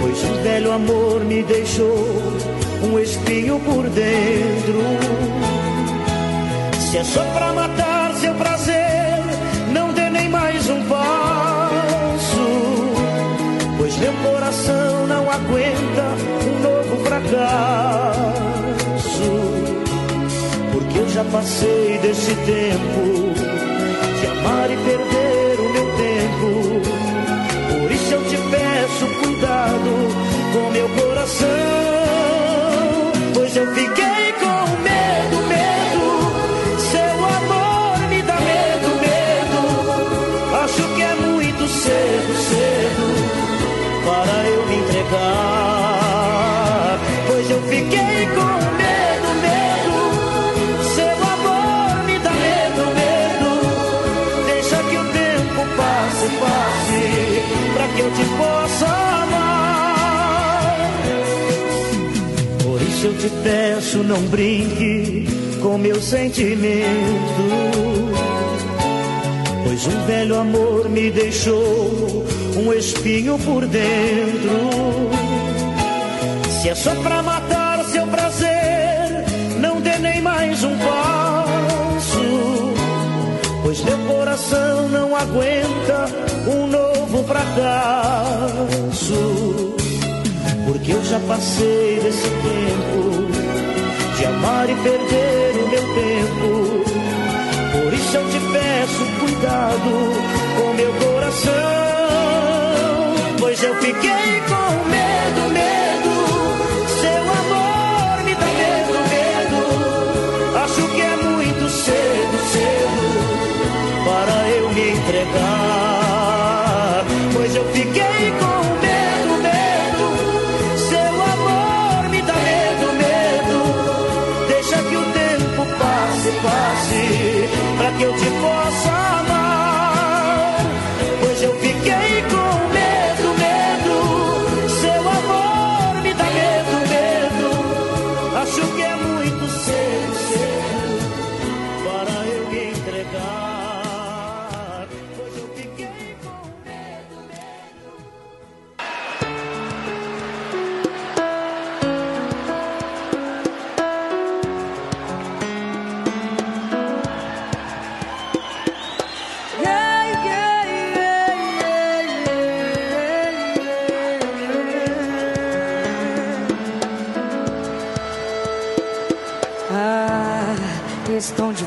Pois o velho amor me deixou um espinho por dentro. Se é só pra matar seu prazer, não dê nem mais um passo. Pois meu coração não aguenta um novo fracasso. Porque eu já passei desse tempo de amar e perder o meu tempo. Por isso eu te peço cuidado com meu coração. Cedo, cedo para entregar. Pois eu fiquei com medo, medo. Seu amor me dá medo, medo. Deixa que o tempo passe, passe, pra que eu te possa amar. Por isso eu te peço, não brinque com meu sentimento. Pois um velho amor me deixou um espinho por dentro. Se é só pra matar seu prazer, não dê nem mais um passo. Pois meu coração não aguenta um novo fracasso. Porque eu já passei desse tempo de amar e perder o meu tempo. Cuidado com meu coração. Pois eu fiquei com medo, medo. Seu amor me dá medo, medo. Acho que é muito cedo, cedo para eu me entregar.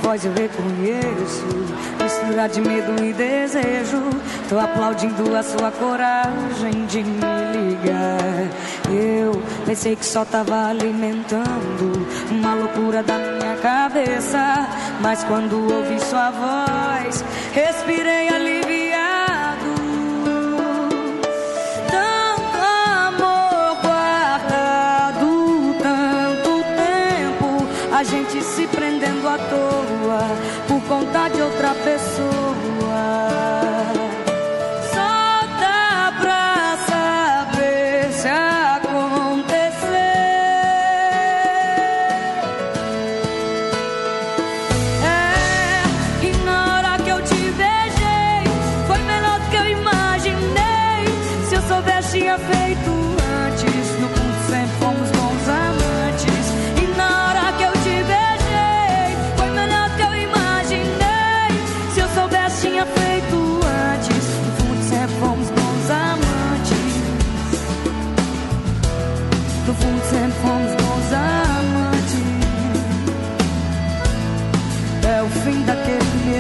Voz eu reconheço. Mistura de medo e desejo. Tô aplaudindo a sua coragem de me ligar. Eu pensei que só tava alimentando uma loucura da minha cabeça. Mas quando ouvi sua voz, respirei aliviado. Tanto amor guardado, tanto tempo, a gente se prendendo à toa por conta de outra pessoa.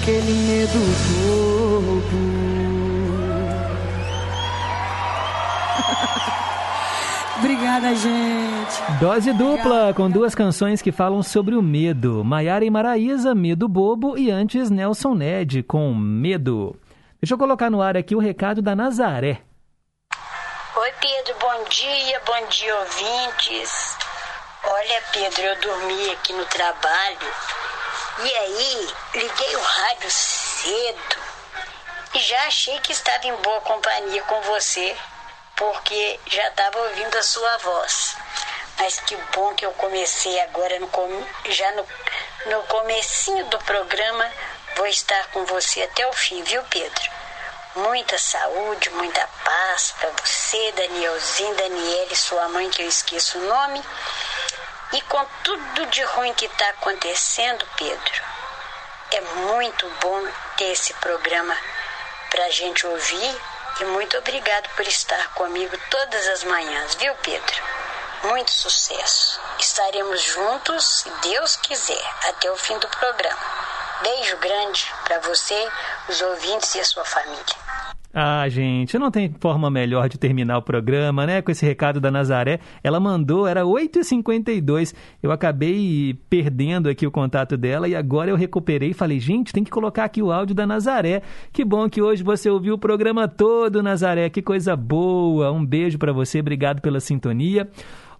daquele medo bobo. Obrigada, gente. Dose dupla, com duas canções que falam sobre o medo. Maiara e Maraísa, Medo Bobo, e antes Nelson Ned, com Medo. Deixa eu colocar no ar aqui o recado da Nazaré. Oi, Pedro, bom dia, bom dia, ouvintes. Olha, Pedro, eu dormi aqui no trabalho e aí liguei o rádio cedo E já achei que estava em boa companhia com você, porque já estava ouvindo a sua voz. Mas que bom que eu comecei agora, no com- já no, no comecinho do programa, vou estar com você até o fim, viu, Pedro? Muita saúde, muita paz para você, Danielzinho, Daniele, sua mãe, que eu esqueço o nome. E com tudo de ruim que está acontecendo, Pedro, é muito bom ter esse programa para a gente ouvir. E muito obrigado por estar comigo todas as manhãs, viu, Pedro? Muito sucesso. Estaremos juntos, se Deus quiser, até o fim do programa. Beijo grande para você, os ouvintes e a sua família. Ah, gente, não tem forma melhor de terminar o programa, né? Com esse recado da Nazaré. Ela mandou, era 8h52. Eu acabei perdendo aqui o contato dela e agora eu recuperei e falei, gente, tem que colocar aqui o áudio da Nazaré. Que bom que hoje você ouviu o programa todo, Nazaré. Que coisa boa. Um beijo pra você, obrigado pela sintonia.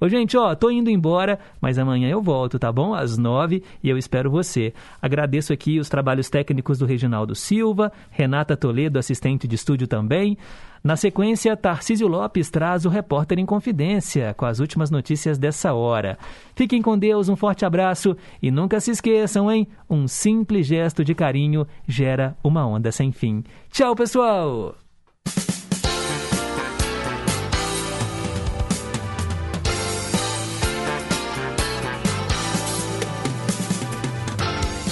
Ô, gente, ó, tô indo embora, mas amanhã eu volto, tá bom? Às nove e eu espero você. Agradeço aqui os trabalhos técnicos do Reginaldo Silva, Renata Toledo, assistente de estúdio também. Na sequência, Tarcísio Lopes traz o Repórter em Confidência, com as últimas notícias dessa hora. Fiquem com Deus, um forte abraço e nunca se esqueçam, hein? Um simples gesto de carinho gera uma onda sem fim. Tchau, pessoal!